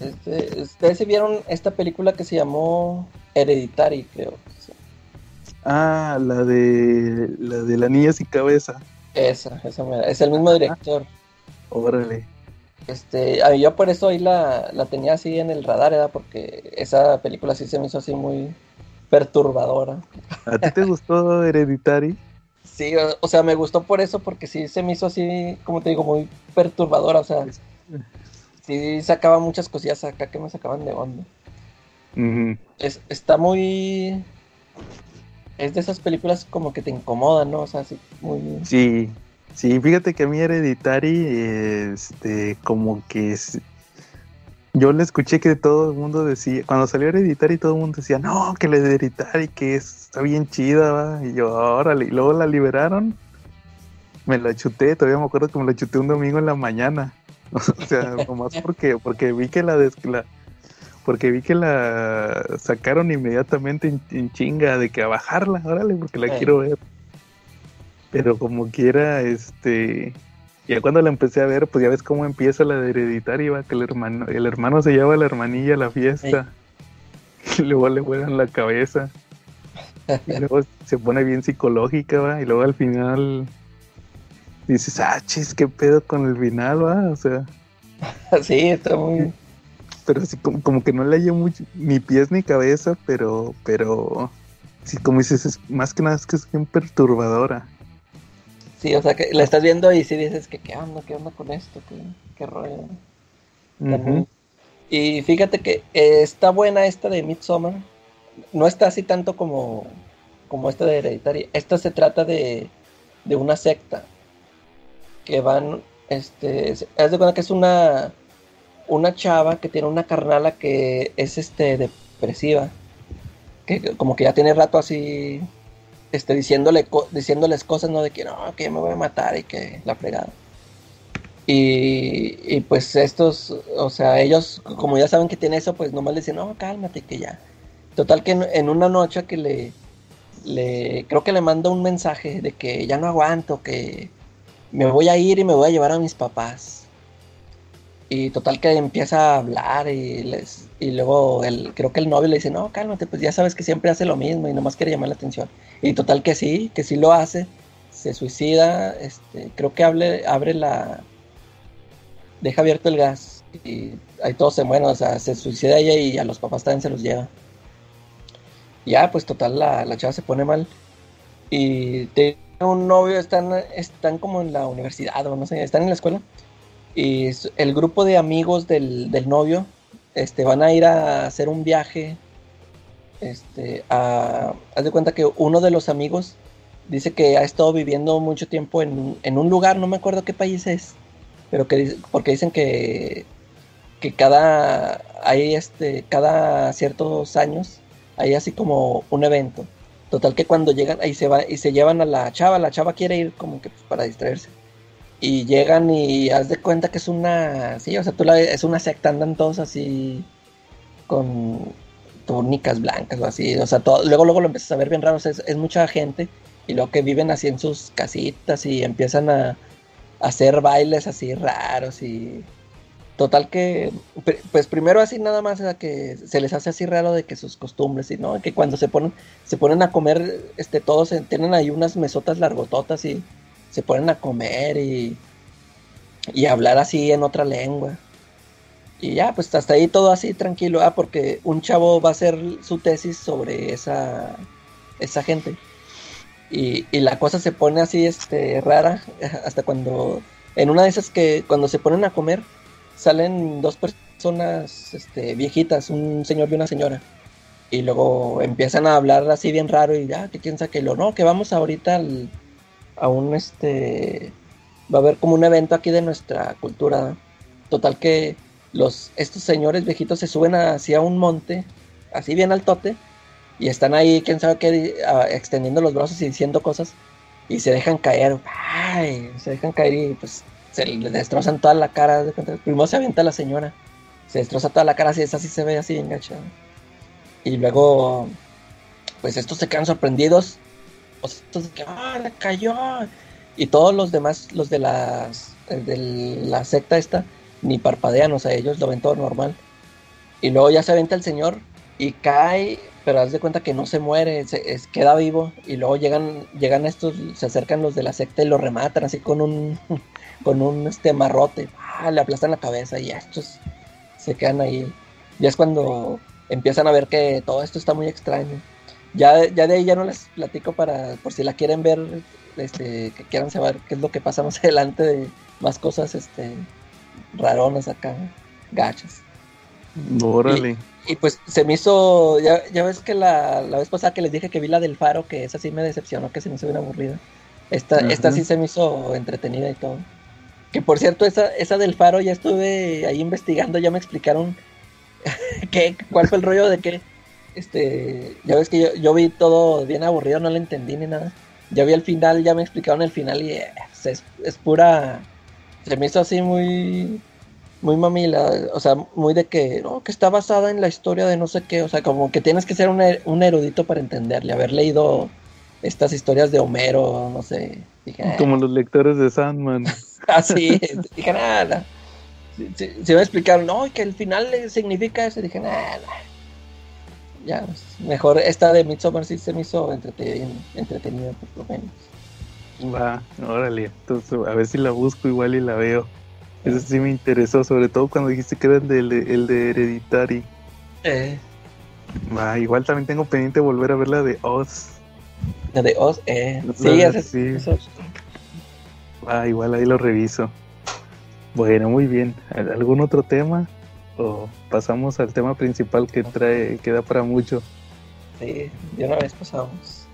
Este, ustedes sí vieron esta película que se llamó Hereditary, creo. Sí. Ah, la de la de la niña sin cabeza. Esa, esa mera. es el mismo director. Órale. Este, a mí yo por eso ahí la, la tenía así en el radar, ¿verdad? Porque esa película sí se me hizo así muy perturbadora. ¿A ti te gustó Hereditary? Sí, o, o sea, me gustó por eso, porque sí se me hizo así, como te digo, muy perturbadora. O sea, sí sacaba muchas cosillas acá que me sacaban de onda. Es, está muy. Es de esas películas como que te incomodan, ¿no? O sea, así, muy. Sí, sí, fíjate que a mí Hereditary, este, como que es- Yo le escuché que todo el mundo decía, cuando salió Hereditary todo el mundo decía, no, que la Hereditary, que está bien chida, ¿va? Y yo, órale, y luego la liberaron, me la chuté, todavía me acuerdo que me la chuté un domingo en la mañana. o sea, nomás porque, porque vi que la, porque vi que la sacaron inmediatamente en, chinga de que a bajarla, órale, porque la quiero ver. Pero como quiera, este, ya cuando la empecé a ver, pues ya ves cómo empieza la de hereditaria, que el hermano, el hermano se lleva a la hermanilla a la fiesta. Y luego le juegan la cabeza. y luego se pone bien psicológica, va, y luego al final dices, ah, chis, qué pedo con el final, va, o sea. sí, está muy. Pero así como, como que no le haya mucho, ni pies ni cabeza, pero, pero, sí, como dices, es, más que nada es que es bien perturbadora. Sí, o sea, que la estás viendo y sí dices que qué onda, qué onda con esto, qué, qué rollo. Y fíjate que está buena esta de Midsommar. No está así tanto como, como esta de Hereditary. Esta se trata de, de una secta que van, este, haz de cuenta que es una, una chava que tiene una carnala que es, este, depresiva, que como que ya tiene rato así este, diciéndole, diciéndoles cosas, ¿no? De que no, que me voy a matar y que la fregada. Y, y, pues estos, o sea, ellos, como ya saben que tiene eso, pues nomás le dicen, no, cálmate, que ya. Total que en, una noche que le, le, creo que le manda un mensaje de que ya no aguanto, que me voy a ir y me voy a llevar a mis papás. Y total que empieza a hablar y les y luego el, creo que el novio le dice, no, cálmate, pues ya sabes que siempre hace lo mismo y nomás quiere llamar la atención. Y total que sí, que sí lo hace, se suicida, este, creo que abre, abre la... deja abierto el gas y ahí todos se mueren, o sea, se suicida ella y a los papás también se los lleva. Ya, pues total, la, la chava se pone mal y tiene un novio, están, están como en la universidad o no sé, están en la escuela y el grupo de amigos del, novio este, van a ir a hacer un viaje. Este, a, haz de cuenta que uno de los amigos dice que ha estado viviendo mucho tiempo en, un lugar, no me acuerdo qué país es, pero que porque dicen que, que cada, hay este, cada ciertos años hay así como un evento. Total que cuando llegan ahí se va y se llevan a la chava, la chava quiere ir como que pues, para distraerse y llegan y haz de cuenta que es una, sí, o sea, tú la, es una secta, andan todos así con túnicas blancas o así, o sea, todo, luego luego lo empiezas a ver bien raro, sea, es, mucha gente y luego que viven así en sus casitas y empiezan a, hacer bailes así raros y total que pues primero así nada más que se les hace así raro de que sus costumbres y no que cuando se ponen se ponen a comer este todos tienen ahí unas mesotas largototas y se ponen a comer y, y hablar así en otra lengua. Y ya, pues hasta ahí todo así tranquilo, ah, porque un chavo va a hacer su tesis sobre esa, esa gente. Y, y, la cosa se pone así este, rara, hasta cuando, en una de esas que cuando se ponen a comer, salen dos personas este, viejitas, un señor y una señora. Y luego empiezan a hablar así bien raro y ya, que quién que lo, no, que vamos ahorita al, a un este va a haber como un evento aquí de nuestra cultura. Total que los estos señores viejitos se suben hacia un monte, así bien altote, y están ahí, quién sabe qué, extendiendo los brazos y diciendo cosas, y se dejan caer, se dejan caer y pues se les destrozan toda la cara. Primero se avienta la señora, se destroza toda la cara, así es así se ve así enganchado. Y luego, pues estos se quedan sorprendidos entonces, ¡ah, cayó! Y todos los demás, los de, las, de la secta esta, ni parpadean, o sea, ellos lo ven todo normal. Y luego ya se aventa el señor y cae, pero haz de cuenta que no se muere, se, queda vivo. Y luego llegan, llegan estos, se acercan los de la secta y lo rematan así con un, con un este marrote. ¡Ah! Le aplastan la cabeza y estos se quedan ahí. Ya es cuando empiezan a ver que todo esto está muy extraño. Ya, ya de ahí ya no les platico para, por si la quieren ver, este, que quieran saber qué es lo que pasa más adelante de más cosas, este, raronas acá, gachas. Órale. Y, pues se me hizo, ya, ya ves que la, la, vez pasada que les dije que vi la del faro, que esa sí me decepcionó, que se me hizo bien aburrida. Esta, esta sí se me hizo entretenida y todo. Que por cierto, esa, esa del faro ya estuve ahí investigando, ya me explicaron qué, cuál fue el rollo de que, este, ya ves que yo, yo vi todo bien aburrido, no le entendí ni nada. Ya vi el final, ya me explicaron el final y eh, es, es pura, se me hizo así muy, muy mamila, o sea, muy de que, no, que está basada en la historia de no sé qué, o sea, como que tienes que ser un, er- un erudito para entenderle, haber leído estas historias de Homero, no sé. Dije, "Ah". Como los lectores de Sandman. Así, dije, nada. Si, si- si me explicaron, no, que el final significa eso, dije, nada. Ya, mejor esta de Midsommar sí se me hizo entretenida, entretenida por lo menos. Va, órale. Entonces, a ver si la busco igual y la veo. Eso sí me interesó, sobre todo cuando dijiste que era el de, el de Hereditary. Eh, Va, igual también tengo pendiente volver a ver la de Oz. la de Oz, eh. Sí, sí. eso- Va, igual ahí lo reviso. Bueno, muy bien. ¿Al- ¿Algún otro tema? ¿O pasamos al tema principal que trae, que da para mucho? sí, de una vez pasamos.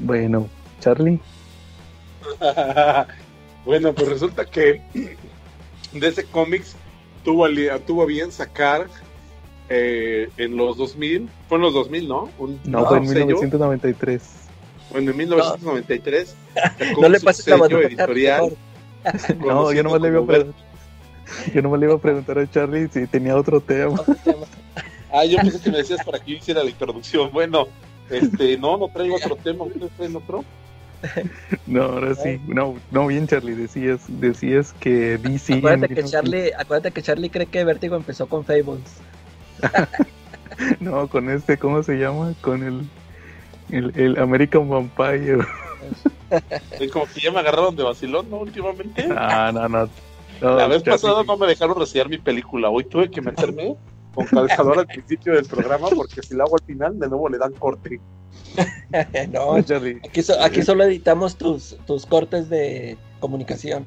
Bueno, Charlie. bueno, pues resulta que de ese cómics tuvo, tuvo bien sacar eh, en los 2000, fue en los 2000, ¿no? Un, No, fue en sello. 1993. Bueno, en 1993. sacó No le pases la batuta, editorial. No, yo nomás le preguntar. Yo nomás le iba a preguntar a Charlie si tenía otro tema. Otro tema. Ah, yo pensé que me decías para que yo hiciera la introducción. Bueno, este, no, no traigo otro tema. ¿Ustedes traen otro? No, ahora sí. No, no bien, Charlie. Decías, decías que DC. acuérdate, que Charlie, acuérdate que Charlie cree que Vértigo empezó con Fables. No, con este, ¿cómo se llama? Con el, el, el American Vampire. Como que ya me agarraron de vacilón, ¿no? Últimamente. Ah, no, no. No, La vez pasada no me dejaron reseñar mi película. Hoy tuve que meterme con calzador al principio del programa porque si lo hago al final, de nuevo le dan corte. no, Charlie. aquí, so- aquí solo editamos tus, tus cortes de comunicación.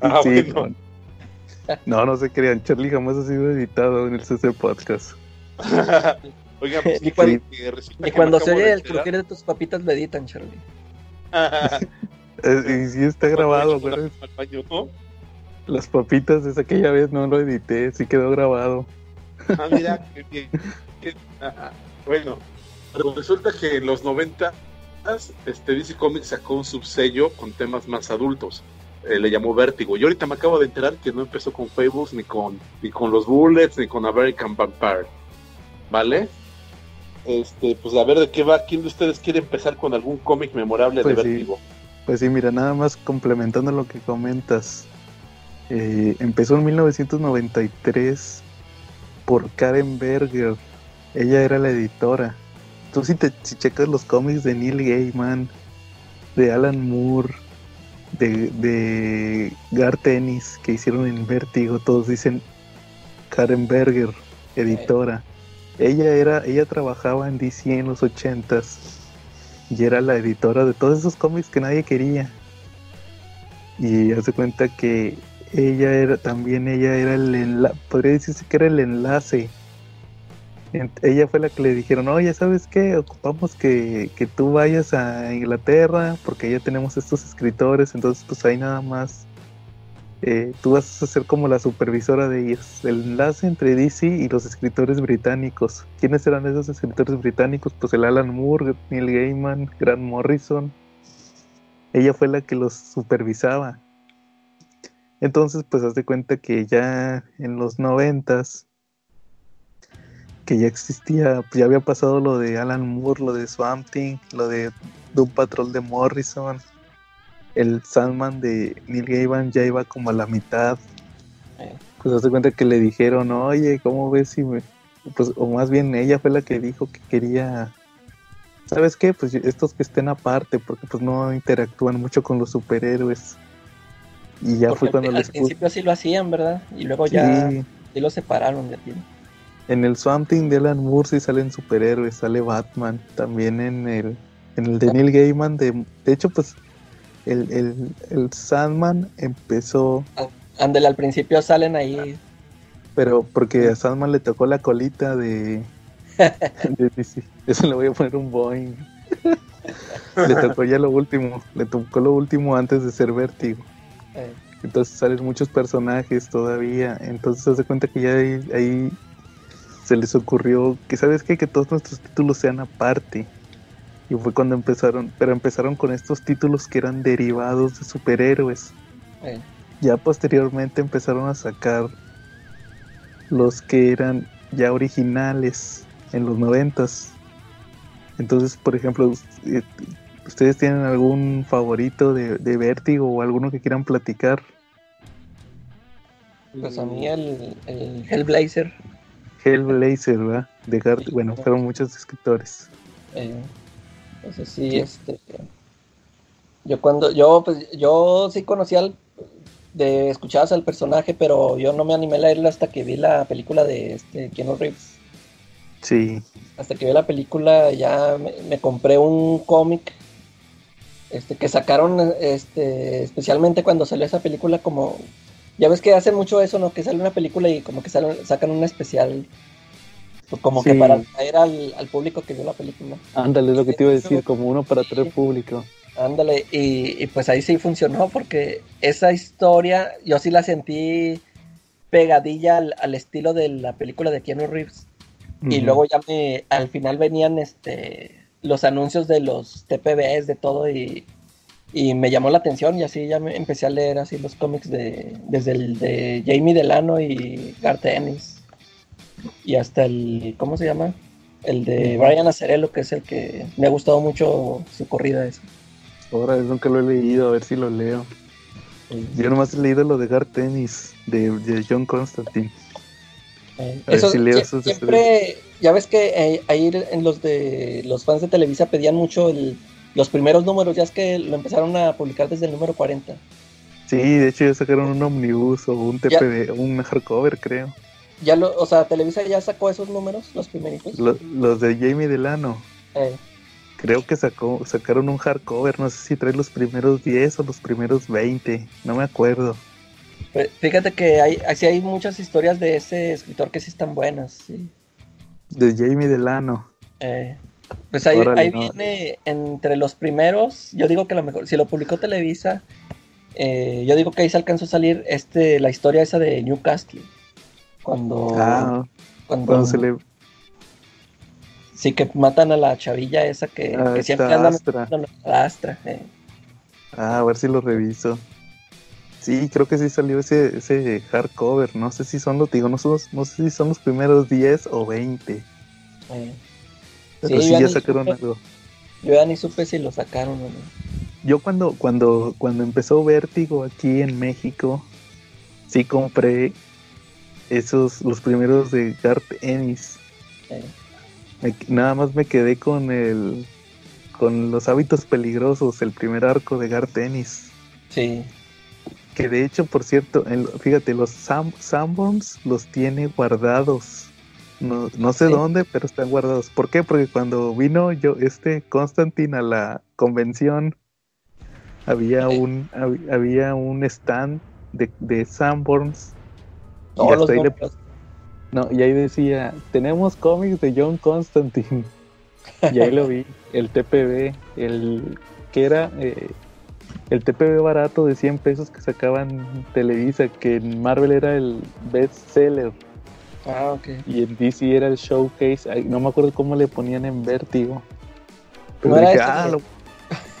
Ah, Sí, bueno. no. No, no se crean. Charlie jamás ha sido editado en el CC Podcast. Oigan, pues, cuando- Y cuando se oye el crujir de tus papitas, lo editan, Charlie. Y sí está grabado, güey. Las papitas de aquella vez no lo edité, sí quedó grabado. Ah, mira, qué bien. Qué- ajá. Bueno, pero resulta que en los 90 este DC Comics sacó un subsello con temas más adultos. Eh, le llamó Vértigo. Y ahorita me acabo de enterar que no empezó con Fables, ni con, ni con los Bullets, ni con American Vampire. ¿Vale? Este, pues a ver de qué va. ¿Quién de ustedes quiere empezar con algún cómic memorable Pues de sí. Vértigo? Pues sí, mira, nada más complementando lo que comentas. Eh, empezó en 1993 por Karen Berger. Ella era la editora. Tú si, te, si checas los cómics de Neil Gaiman, de Alan Moore, de, de Garth Ennis que hicieron en Vértigo, todos dicen Karen Berger, editora. Ella era, ella trabajaba en DC en los ochentas y era la editora de todos esos cómics que nadie quería. Y hace cuenta que ella era también ella era el enlace, podría decirse que era el enlace. En- Ella fue la que le dijeron, oye, ¿sabes qué? Ocupamos que, que tú vayas a Inglaterra porque ya tenemos estos escritores, entonces pues ahí nada más eh, tú vas a ser como la supervisora de ellos, el enlace entre DC y los escritores británicos. ¿Quiénes eran esos escritores británicos? Pues el Alan Moore, Neil Gaiman, Grant Morrison. Ella fue la que los supervisaba. Entonces, pues haz de cuenta que ya en los noventas, que ya existía, pues ya había pasado lo de Alan Moore, lo de Swamp Thing, lo de Doom Patrol de Morrison, el Sandman de Neil Gaiman ya iba como a la mitad. Eh. Pues haz de cuenta que le dijeron, oye, ¿cómo ves si me... Pues, o más bien ella fue la que dijo que quería... ¿Sabes qué? Pues estos que estén aparte, porque pues no interactúan mucho con los superhéroes. Y ya Porque fue cuando al les principio sí lo hacían, ¿verdad? Y luego ya Sí, sí lo separaron de ti. en el Swamp Thing de Alan Moore sí salen superhéroes, sale Batman, también en el, en el de Neil Gaiman, de, de hecho pues el, el, el Sandman empezó, Ándale, al principio salen ahí. pero porque a Sandman le tocó la colita de, de DC, eso le voy a poner un Boeing, le tocó ya lo último, le tocó lo último antes de ser Vértigo. Eh, Entonces salen muchos personajes todavía. Entonces se hace cuenta que ya ahí, ahí se les ocurrió que, ¿sabes qué? Que todos nuestros títulos sean aparte. Y fue cuando empezaron, pero empezaron con estos títulos que eran derivados de superhéroes. Eh, Ya posteriormente empezaron a sacar los que eran ya originales en los noventas. Entonces, por ejemplo, eh, ¿ustedes tienen algún favorito de, de Vértigo o alguno que quieran platicar? pues a mí el, el Hellblazer. Hellblazer, ¿verdad? De Gart- bueno, fueron muchos escritores. Eh, ese sí, este. Yo cuando. Yo, pues, yo sí conocía al. De escuchabas al personaje, pero yo no me animé a leerlo hasta que vi la película de este Keanu Reeves. Sí, Hasta que vi la película ya me, me compré un cómic este que sacaron este especialmente cuando salió esa película como ya ves que hacen mucho eso, ¿no? Que sale una película y como que sale- sacan un especial pues, como que para atraer al, al público que vio la película. ándale, es lo que te iba a decir, como uno para atraer público. Ándale, y, y pues ahí sí funcionó porque esa historia yo sí la sentí pegadilla al, al estilo de la película de Keanu Reeves. Y luego ya me, al final venían este los anuncios de los TPBs, de todo, y, y me llamó la atención y así ya me empecé a leer así los cómics de, desde el de Jamie Delano y Garth Ennis. Y hasta el, ¿cómo se llama? El de Brian Acerello, que es el que me ha gustado mucho su corrida esa. Ahora nunca lo he leído, a ver si lo leo. Yo nomás he leído lo de Gar Tennis, de, de John Constantine. Eh, A ver eso si leo esos siempre, ya ves que eh, ahí en los de los fans de Televisa pedían mucho el, los primeros números, ya es que lo empezaron a publicar desde el número 40. Sí, de hecho ya sacaron un omnibus o un TPD, un hardcover creo. Ya lo, o sea, Televisa ya sacó esos números, los primeritos. Lo- los de Jamie Delano. Eh, Creo que sacó, sacaron un hardcover, no sé si trae los primeros 10 o los primeros 20, no me acuerdo. fíjate que hay, así hay muchas historias de ese escritor que sí están buenas. sí. De Jamie Delano. Eh, pues ahí, Órale, ahí no. viene entre los primeros, yo digo que lo mejor, si lo publicó Televisa, eh, yo digo que ahí se alcanzó a salir este, la historia esa de Newcastle. Cuando, Ah, cuando, cuando se le... sí que matan a la chavilla esa que, Ah, que siempre anda a la Astra. eh. Ah, a ver si lo reviso. Sí, creo que sí salió ese, ese hardcover. No sé si son los, digo, no, son los- no sé si son los primeros 10 o 20. Eh, Pero Sí, sí, ya sacaron supe. algo. Yo ya ni supe si lo sacaron o no. Yo cuando, cuando, cuando empezó Vértigo aquí en México, sí compré esos, los primeros de Garth Ennis. Eh, Me- nada más me quedé con el, con los hábitos peligrosos, el primer arco de Garth Ennis. sí, Que de hecho, por cierto, en- fíjate, los Sam, Sanborns los tiene guardados. No, no sé Sí. dónde, pero están guardados. ¿Por qué? Porque cuando vino yo, este Constantine a la convención, había Sí. un, hab- había un stand de, de Sanborns. Y los hasta ahí le- no, y ahí decía, tenemos cómics de John Constantine. Y ahí lo vi, el TPB, el que era eh, el TPB barato de 100 pesos que sacaban Televisa, que en Marvel era el best seller Ah, ok. y en DC era el showcase. Ay, no me acuerdo cómo le ponían en Vértigo. Pero ¿No era dije, ese ah, de- lo-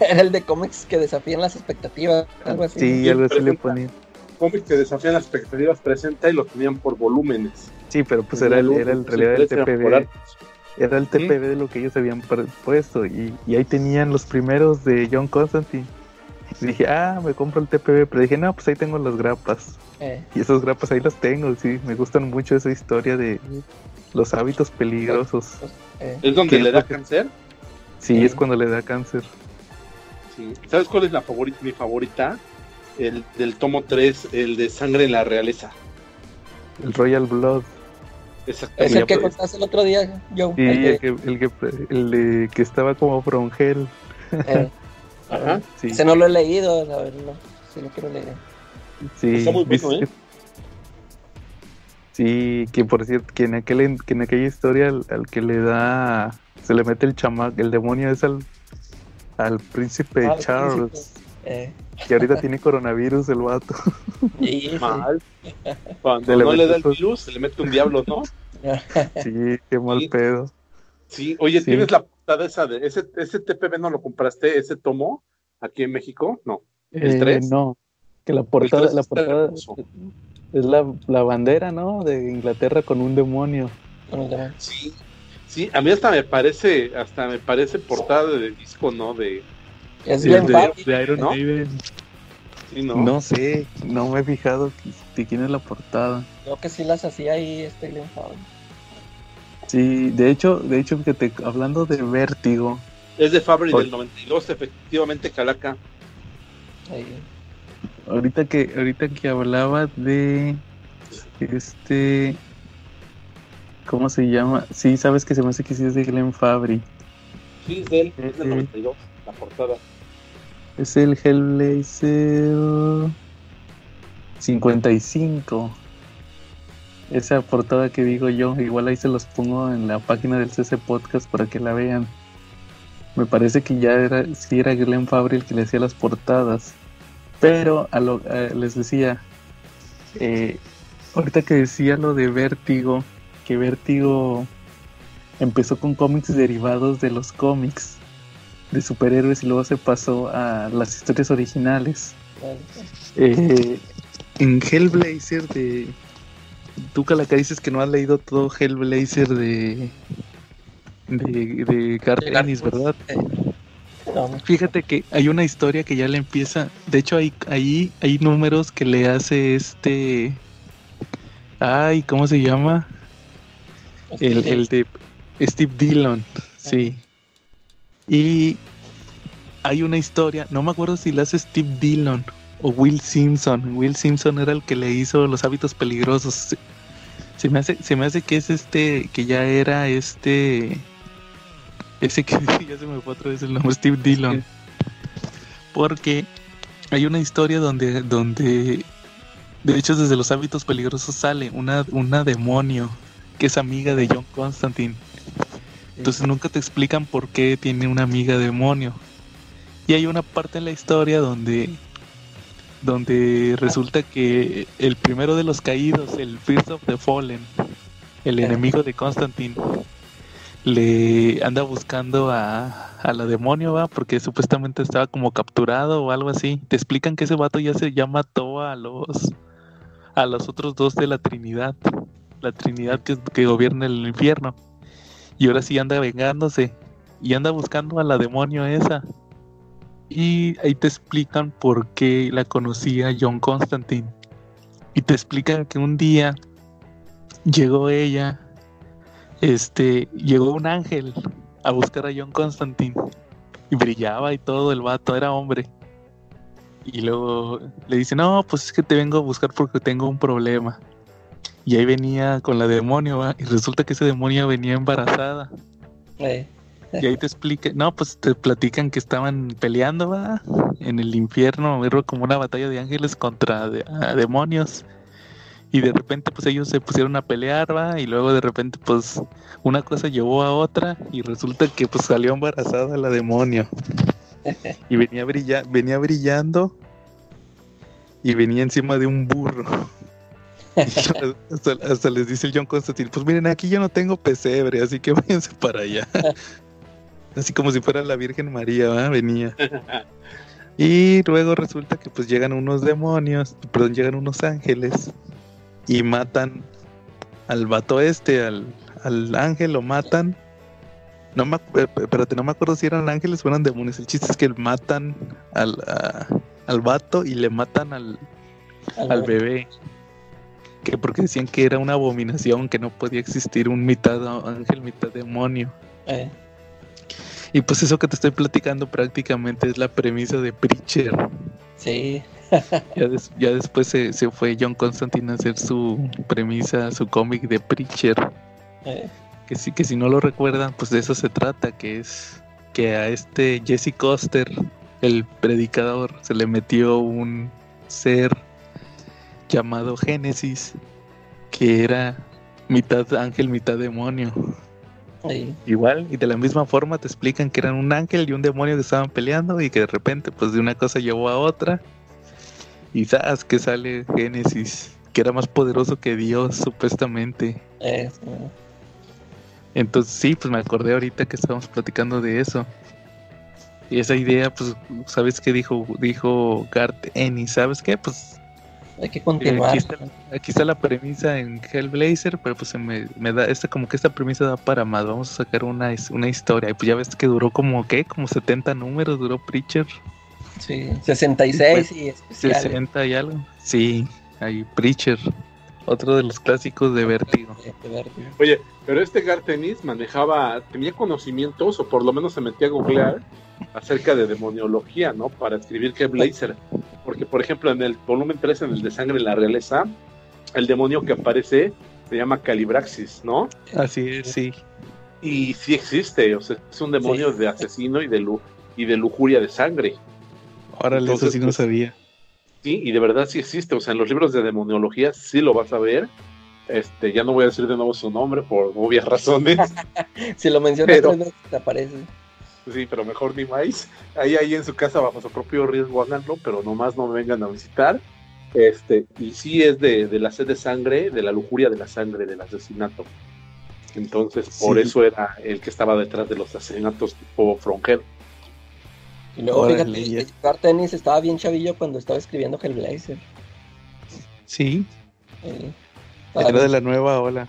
Era el de cómics que desafían las expectativas, algo así. sí, algo así le ponían. Cómic que desafían las expectativas presenta y lo tenían por volúmenes. Sí, pero pues era el, era el en realidad el TPB. Era el TPB de lo que ellos habían pu- puesto y, y ahí tenían los primeros de John Constantine. Y dije, ah, me compro el TPB, pero dije, no, pues ahí tengo las grapas. Eh, Y esas grapas ahí las tengo, sí, me gustan mucho esa historia de los hábitos peligrosos. eh, ¿Es donde ¿Qué le es da que- cáncer? Sí, Sí. es cuando le da cáncer. Sí. ¿Sabes cuál es la favorita, mi favorita? El del tomo 3, el de sangre en la realeza. El Royal Blood. Es Exactamente. el que contaste el otro día, Joe. Sí, el que, el que, el de- que estaba como Frongel. eh, Ajá. Sí, Ese no lo he leído, a ver, no. Sí, lo quiero leer. sí. Está muy bueno. ¿eh? Sí, que por cierto, que en, aquel, que en aquella historia al, al que le da, se le mete el chamaco, el demonio es al, al príncipe Ah, Charles. príncipe. Eh, Que ahorita tiene coronavirus el vato. sí. Mal. Cuando Se no le da el virus, se le mete un diablo, ¿no? Sí, qué mal Sí. pedo. Sí, oye, Sí. ¿tienes la portada esa de ese, ese TPB no lo compraste, ese tomo aquí en México? No. ¿El Eh, tres? No, que la portada, la portada es la, la bandera, ¿no? De Inglaterra con un demonio. Sí. Sí, a mí hasta me parece, hasta me parece portada de disco, ¿no? De, Es Sí, Glenn de, de Iron ¿no? Maiden. sí, ¿no? No sé, no me he fijado de quién es la portada. Creo que sí las hacía ahí este Glenn Fabry. Sí, de hecho, de hecho, que te, hablando de vértigo, Es de Fabry del 92, efectivamente, Calaca. Ahí. ahorita que, ahorita que hablaba de este ¿cómo se llama? Sí, sabes que se me hace que sí es de Glenn Fabry. Sí, es de él, es del Eh, 92, la portada. Es el Hellblazer 55. Esa portada que digo yo, igual ahí se los pongo en la página del CC Podcast para que la vean. Me parece que ya era, sí era Glenn Fabry el que le hacía las portadas. Pero a lo, a- les decía, eh, ahorita que decía lo de Vértigo, que Vértigo empezó con cómics derivados de los cómics de superhéroes y luego se pasó a las historias originales. Eh, en Hellblazer de... Tú, Calaca, dices que no has leído todo Hellblazer de... De, de. ¿verdad? eh. Fíjate que hay una historia que ya le empieza. De hecho, hay, ahí hay números que le hace este. Ay, ¿cómo se llama? El, el de Steve Dillon. Sí. Y hay una historia. No me acuerdo si la hace Steve Dillon o Will Simpson. Will Simpson era el que le hizo los hábitos peligrosos. Se, se me hace, se me hace que es este. Que ya era este. Ese que ya se me fue otra vez el nombre, Steve Dillon. Porque hay una historia donde, donde de hecho desde los hábitos peligrosos sale una, una demonio que es amiga de John Constantine. Entonces nunca te explican por qué tiene una amiga demonio. Y hay una parte en la historia donde donde resulta que el primero de los caídos, el First of the Fallen, el enemigo de Constantine, le anda buscando a, a la demonio, va, porque supuestamente estaba como capturado o algo así. Te explican que ese vato ya se ya mató a los a los otros dos de la Trinidad, la Trinidad que, que gobierna el infierno. Y ahora sí anda vengándose y anda buscando a la demonio esa. Y ahí te explican por qué la conocía John Constantine. Y te explican que un día llegó ella este, llegó un ángel a buscar a John Constantine y brillaba y todo, el vato era hombre. Y luego le dice, no, pues es que te vengo a buscar porque tengo un problema. Y ahí venía con la demonio, y resulta que ese demonio venía embarazada. Eh, Y ahí te explica, no, pues te platican que estaban peleando, ¿va? En el infierno, como una batalla de ángeles contra de- a demonios. Y de repente, pues ellos se pusieron a pelear, ¿va? Y luego de repente, pues una cosa llevó a otra y resulta que pues salió embarazada la demonio. Y venía, brilla venía brillando y venía encima de un burro. Y hasta, hasta les dice el John Constantine, pues miren, aquí yo no tengo pesebre, así que váyanse para allá. Así como si fuera la Virgen María, venía. Y luego resulta que pues llegan unos demonios, perdón, llegan unos ángeles y matan al vato este, al, al ángel, lo matan. No me, eh, espérate, no me acuerdo si eran ángeles o eran demonios. El chiste es que matan al, a- al vato y le matan al, al bebé. Que porque decían que era una abominación, que no podía existir un mitad ángel, mitad demonio. eh, Y pues eso que te estoy platicando prácticamente es la premisa de Preacher. sí, Ya, des- ya después se, se fue John Constantine a hacer su premisa, su cómic de Preacher. eh, Que sí, que si no lo recuerdan, pues de eso se trata, que es que a este Jesse Coster, el predicador, se le metió un ser llamado Génesis, que era mitad ángel, mitad demonio. Igual, y de la misma forma te explican que eran un ángel y un demonio que estaban peleando y que de repente, pues de una cosa llevó a otra. Y sabes que sale Génesis, que era más poderoso que Dios, supuestamente. Entonces, sí, pues me acordé ahorita que estábamos platicando de eso. Y esa idea, pues, ¿sabes qué dijo, dijo Garth Ennis? ¿Sabes qué? Pues Hay que continuar. aquí, está, aquí está la premisa en Hellblazer, pero pues se me, me da, esta, como que esta premisa da para más. Vamos a sacar una, una historia. Y pues ya ves que duró como, ¿qué? Como 70 números, duró Preacher. Sí, 66 Pues, y especiales. 60 y algo. Sí, ahí Preacher. Otro de los clásicos de Vértigo. Oye, pero este Gartenis manejaba, tenía conocimientos, o por lo menos se metía a googlear acerca de demoniología, ¿no? Para escribir Hellblazer. Porque, por ejemplo, en el volumen 3, en el de Sangre en la Realeza, el demonio que aparece se llama Calibraxis, ¿no? Así es, sí. Y sí existe, o sea, es un demonio Sí. de asesino y de, lu- y de lujuria de sangre. Órale, Entonces, eso sí no pues, sabía. Sí, y de verdad sí existe, o sea, en los libros de demonología sí lo vas a ver. Este, ya no voy a decir de nuevo su nombre por obvias razones. Si lo mencionas Pero- te aparece. Sí, pero mejor ni más. Ahí, ahí en su casa, bajo su propio riesgo, háganlo, pero nomás no me vengan a visitar. Este, y sí es de, de la sed de sangre, de la lujuria de la sangre, del asesinato. Entonces, por Sí. eso era el que estaba detrás de los asesinatos tipo Fronhead. Y luego, Órale, fíjate, Ennis estaba bien chavillo cuando estaba escribiendo Hellblazer. Sí, Eh, era de la nueva ola.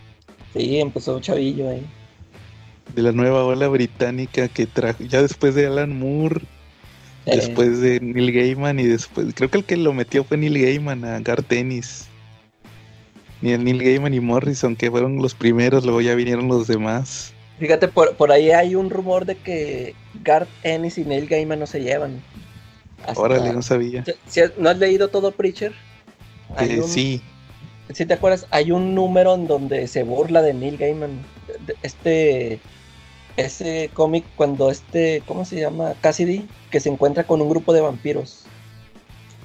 Sí, empezó chavillo ahí. De la nueva ola británica que trajo. Ya después de Alan Moore, Eh, después de Neil Gaiman y después. Creo que el que lo metió fue Neil Gaiman a Garth Ennis. Ni el Neil Gaiman y Morrison, que fueron los primeros, luego ya vinieron los demás. Fíjate, por, por ahí hay un rumor de que Garth Ennis y Neil Gaiman no se llevan. Hasta- Órale, no sabía. ¿No has leído todo Preacher? Eh, un- sí, Si te acuerdas, hay un número en donde se burla de Neil Gaiman. Este. Ese cómic, cuando este. ¿Cómo se llama? Cassidy, que se encuentra con un grupo de vampiros.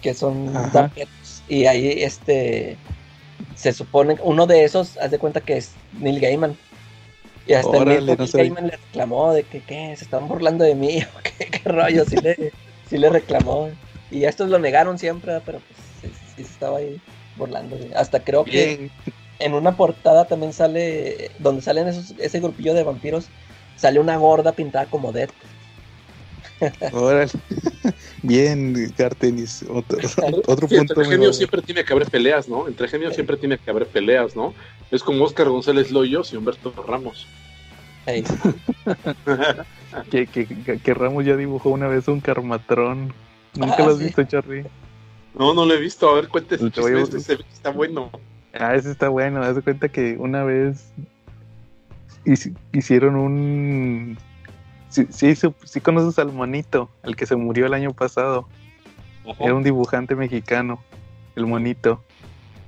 Que son vampiros. Y ahí, este. Se supone. Uno de esos, haz de cuenta que es Neil Gaiman. Y hasta el Órale, mismo no Neil. Gaiman le reclamó de que, ¿qué? Se están burlando de mí. ¿o ¿Qué, qué rollo? Sí le, sí le reclamó. Y estos lo negaron siempre, pero pues sí, sí se estaba ahí burlando. Hasta creo que en una portada también sale, donde salen esos, ese grupillo de vampiros, sale una gorda pintada como Death. Órale. Bien, Garth Ennis. Otro, otro Sí, punto. entre genios siempre tiene que haber peleas, ¿no? Entre genios siempre tiene que haber peleas, ¿no? Es como Oscar González Loyos y Humberto Ramos. Que, que, que- Ramos ya dibujó una vez un carmatrón. Nunca Ah, lo has sí. visto, Charlie. No, no lo he visto. A ver, cuéntese. Te voy a- Este está bueno. Ah, ese está bueno. Haz de cuenta que una vez hicieron un. Sí, sí, sí, sí conoces al monito, el que se murió el año pasado. Era un dibujante mexicano, el monito.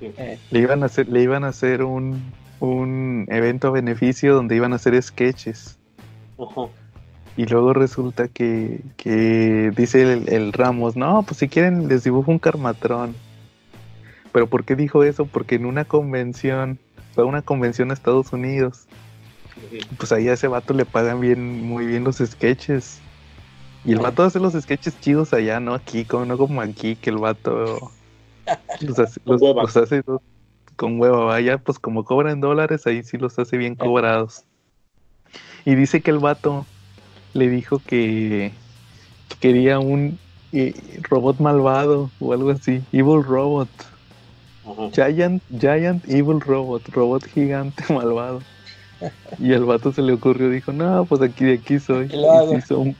eh, Le iban a hacer, le iban a hacer un, un evento a beneficio donde iban a hacer sketches. Ajá. Y luego resulta que, que dice el, el Ramos, no, pues si quieren les dibujo un carmatrón. Pero ¿por qué dijo eso? Porque en una convención, fue a una convención a Estados Unidos, pues ahí a ese vato le pagan bien, muy bien los sketches. Y el vato hace los sketches chidos allá, no aquí, como, no como aquí, que el vato los hace, los- hueva. los hace con huevo. Allá, pues como cobran dólares, ahí sí los hace bien Ah. cobrados. Y dice que el vato le dijo que, que quería un eh, robot malvado o algo así, Evil Robot. Ajá. Giant, Giant Evil Robot, robot gigante malvado. Y al vato se le ocurrió, dijo, no, pues aquí de aquí soy. Y hizo un,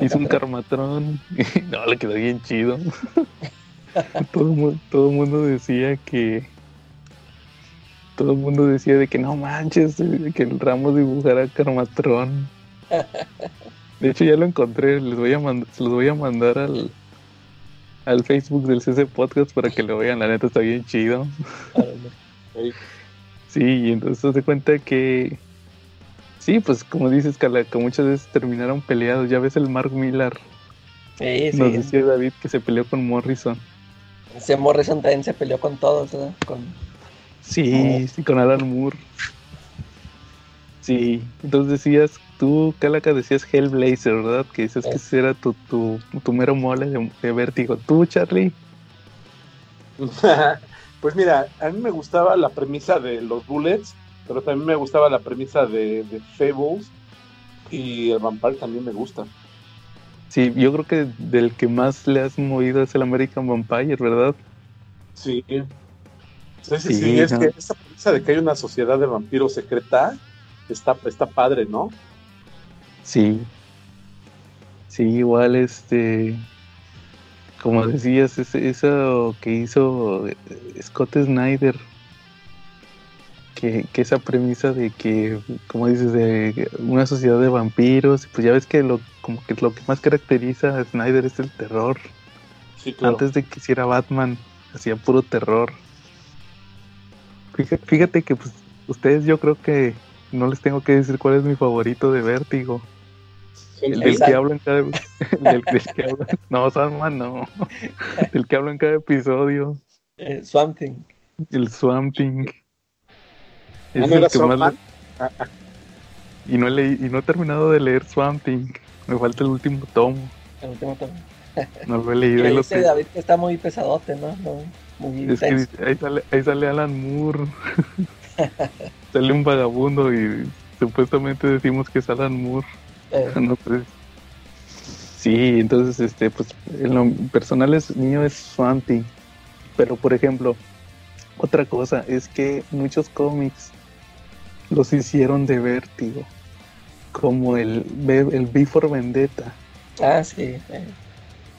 hizo un Carmatrón. no, le quedó bien chido. todo, todo mundo decía que... Todo el mundo decía de que no manches, eh, que el Ramos dibujara carmatrón. De hecho ya lo encontré, les voy a se los voy a mandar al, al Facebook del CC Podcast para que lo vean, la neta está bien chido. Sí, y entonces se cuenta que. Sí, pues como dices, Cala, que muchas veces terminaron peleados. Ya ves el Mark Millar. Sí, Nos sí. decía David que se peleó con Morrison. Ese Morrison también se peleó con todos, ¿verdad? Con... Sí, sí, con Alan Moore. Sí, entonces decías, tú, Calaca, decías Hellblazer, ¿verdad? Que dices que ese era tu, tu, tu mero mole de, de vértigo. ¿Tú, Charlie? pues mira, a mí me gustaba la premisa de los Bullets, pero también me gustaba la premisa de, de Fables y el Vampire también me gusta. Sí, yo creo que del que más le has movido es el American Vampire, ¿verdad? Sí. Sí, sí, sí, es no. que esa premisa de que hay una sociedad de vampiros secreta está, está padre, ¿no? Sí. Sí, igual este. Como decías, eso que hizo eh, Scott Snyder. Que, que esa premisa de que, como dices, de una sociedad de vampiros, pues ya ves que lo, como que lo que más caracteriza a Snyder es el terror. Sí, claro. Antes de que hiciera Batman, hacía puro terror. Fíjate, fíjate que pues, ustedes yo creo que no les tengo que decir cuál es mi favorito de Vértigo. El del que en cada el del, del que hablo- No, Sandman no. El que hablo en cada episodio. Eh, Swamp Thing. El Swamp Thing. ¿Ah, Es no el que más Swamp le- y no he leí- y no he terminado de leer Swamp Thing. Me falta el último tomo. El último tomo. No lo he leído. Y lo sé. David que está muy pesadote, ¿no? No, muy Es que ahí sale, ahí sale Alan Moore. sale un vagabundo y supuestamente decimos que es Alan Moore. Eh, No sé. Sí, entonces, este, pues, en lo personal es mío es Swamp Thing. Pero, por ejemplo, otra cosa es que muchos cómics los hicieron de vértigo. Como el, el B for Vendetta ah, sí. eh.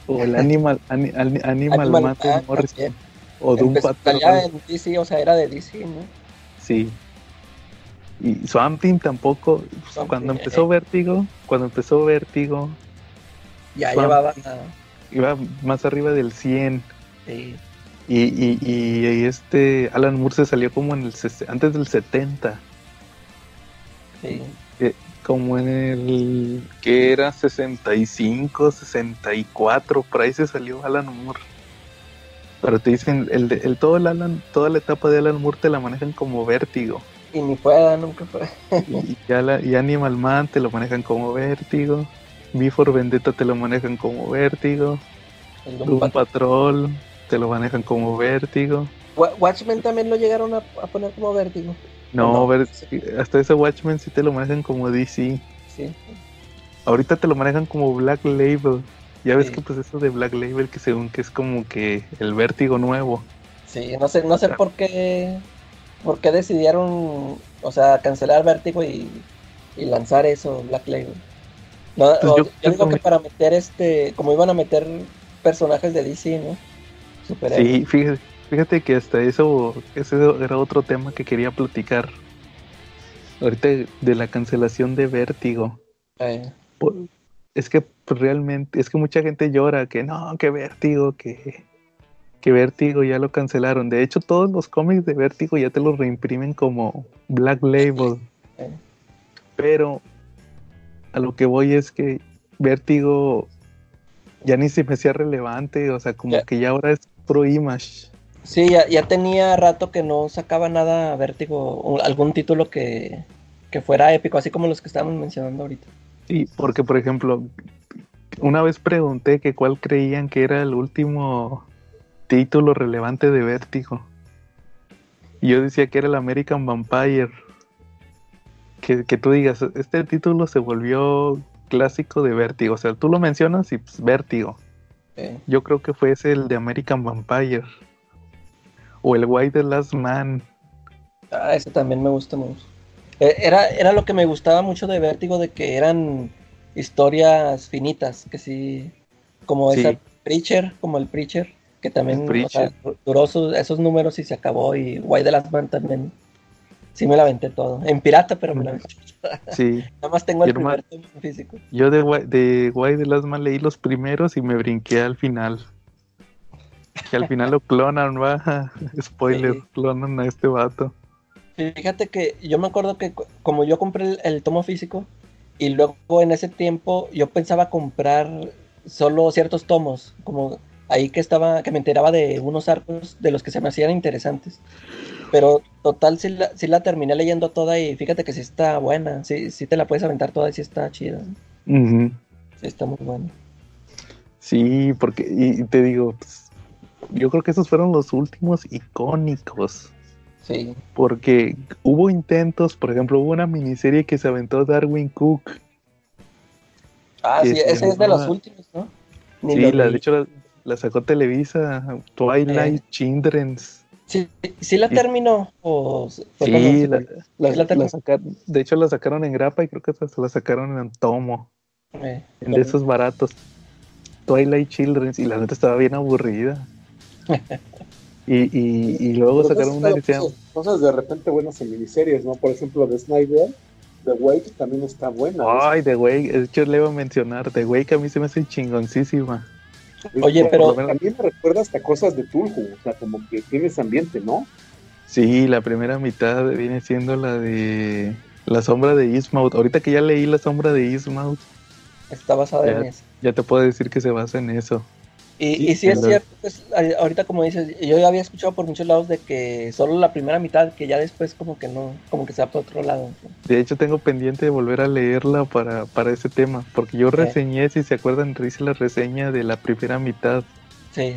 o el Animal, Ani- Ani- Animal, Animal Man de Man Morrison o Doom Patrol. en DC, o sea, era de DC, ¿no? Sí. Y Swamp Thing tampoco. pues, Swamp cuando Thing, empezó eh. Vértigo, cuando empezó Vértigo, Ya Swamp llevaba. iba más arriba del 100. sí, Y, y, este Alan Moore se salió como en el antes del 70, sí. como en el que era 65, 64, por ahí se salió Alan Moore. Pero te dicen, el, el todo el Alan, toda la etapa de Alan Moore te la manejan como vértigo. Y ni fue, nunca fue. Y, ya la, y Animal Man te lo manejan como vértigo. Before Vendetta te lo manejan como vértigo. Doom Patrol. Te lo manejan como vértigo. Wa- Watchmen también lo llegaron a, a poner como vértigo. No, No, ver- sí. hasta ese Watchmen sí te lo manejan como DC. Sí. Ahorita te lo manejan como Black Label. Ya ves Sí. que pues eso de Black Label que según que es como que el vértigo nuevo. Sí, no sé, no sé por qué, por qué decidieron, o sea, cancelar Vértigo y, y lanzar eso, Black Label. No, Pues yo digo que para meter este, como iban a meter personajes de DC, ¿no? Superhéroes. Sí, fíjate, fíjate que hasta eso, ese era otro tema que quería platicar. Ahorita de la cancelación de vértigo. Eh, Por- Es que realmente, es que mucha gente llora que no, que vértigo, que, que vértigo ya lo cancelaron. De hecho, todos los cómics de vértigo ya te los reimprimen como Black Label. eh, Pero a lo que voy es que vértigo ya ni se me hacía relevante. O sea, como Ya. que ya ahora es pro image. Sí, ya, ya tenía rato que no sacaba nada Vértigo, algún título que, que fuera épico, así como los que estábamos mencionando ahorita. Sí, porque por ejemplo, una vez pregunté que cuál creían que era el último título relevante de Vértigo. Y yo decía que era el American Vampire. Que, que tú digas, este título se volvió clásico de Vértigo. O sea, tú lo mencionas y pues Vértigo. Yo creo que fue ese el de American Vampire. O el White the Last Man. Ah, ese también me gusta mucho. Eh, Era, era lo que me gustaba mucho de Vértigo, de que eran historias finitas, que sí, como Sí. esa Preacher, como el Preacher, que también o sea, duró esos números y se acabó, y White the Last Man también, sí me la aventé todo, en pirata, pero me la aventé. Sí. Nada más tengo el primer tomo físico. Yo de, de White the Last Man leí los primeros y me brinqué al final. Que al final lo clonan, va. Spoiler, Sí. clonan a este vato. Fíjate que yo me acuerdo que como yo compré el, el tomo físico y luego en ese tiempo yo pensaba comprar solo ciertos tomos, como ahí que estaba, que me enteraba de unos arcos de los que se me hacían interesantes. Pero total, sí la, sí la terminé leyendo toda y fíjate que sí está buena, sí, sí te la puedes aventar toda y sí está chida. Sí está muy buena. Sí, porque, y, te digo, pues, yo creo que esos fueron los últimos icónicos. Sí. Porque hubo intentos, por ejemplo, hubo una miniserie que se aventó Darwin Cook. Ah, sí, se ese es de los últimos, ¿no? Ni Sí, la, de hecho la, la sacó Televisa, Twilight Eh. Children's. Sí, sí la terminó o fue Sí, la, la- sacaron- de hecho la sacaron en grapa y creo que hasta se la sacaron en tomo, eh, en de esos baratos. Twilight Children's y la neta estaba bien aburrida. Y, y, y luego Pero sacaron una cosas, cosas de repente buenas en miniseries, ¿no? Por ejemplo, de Snyder, The Wake también está buena. Ay, The Wake, de hecho le iba a mencionar, The Wake a mí se me hace chingoncísima. Oye, pero- También me recuerda hasta cosas de Tulhu, o sea, como que tiene ese ambiente, ¿no? Sí, la primera mitad viene siendo la de La sombra de Ismouth. Ahorita que ya leí La sombra de Ismouth, está basada en eso. ya te puedo decir que se basa en eso. Y, Sí, y sí es cierto, pues, ahorita como dices, yo ya había escuchado por muchos lados de que solo la primera mitad, que ya después como que no, como que se va para otro lado. De hecho, tengo pendiente de volver a leerla para, para ese tema, porque yo reseñé, si se acuerdan, hice la reseña de la primera mitad. Sí,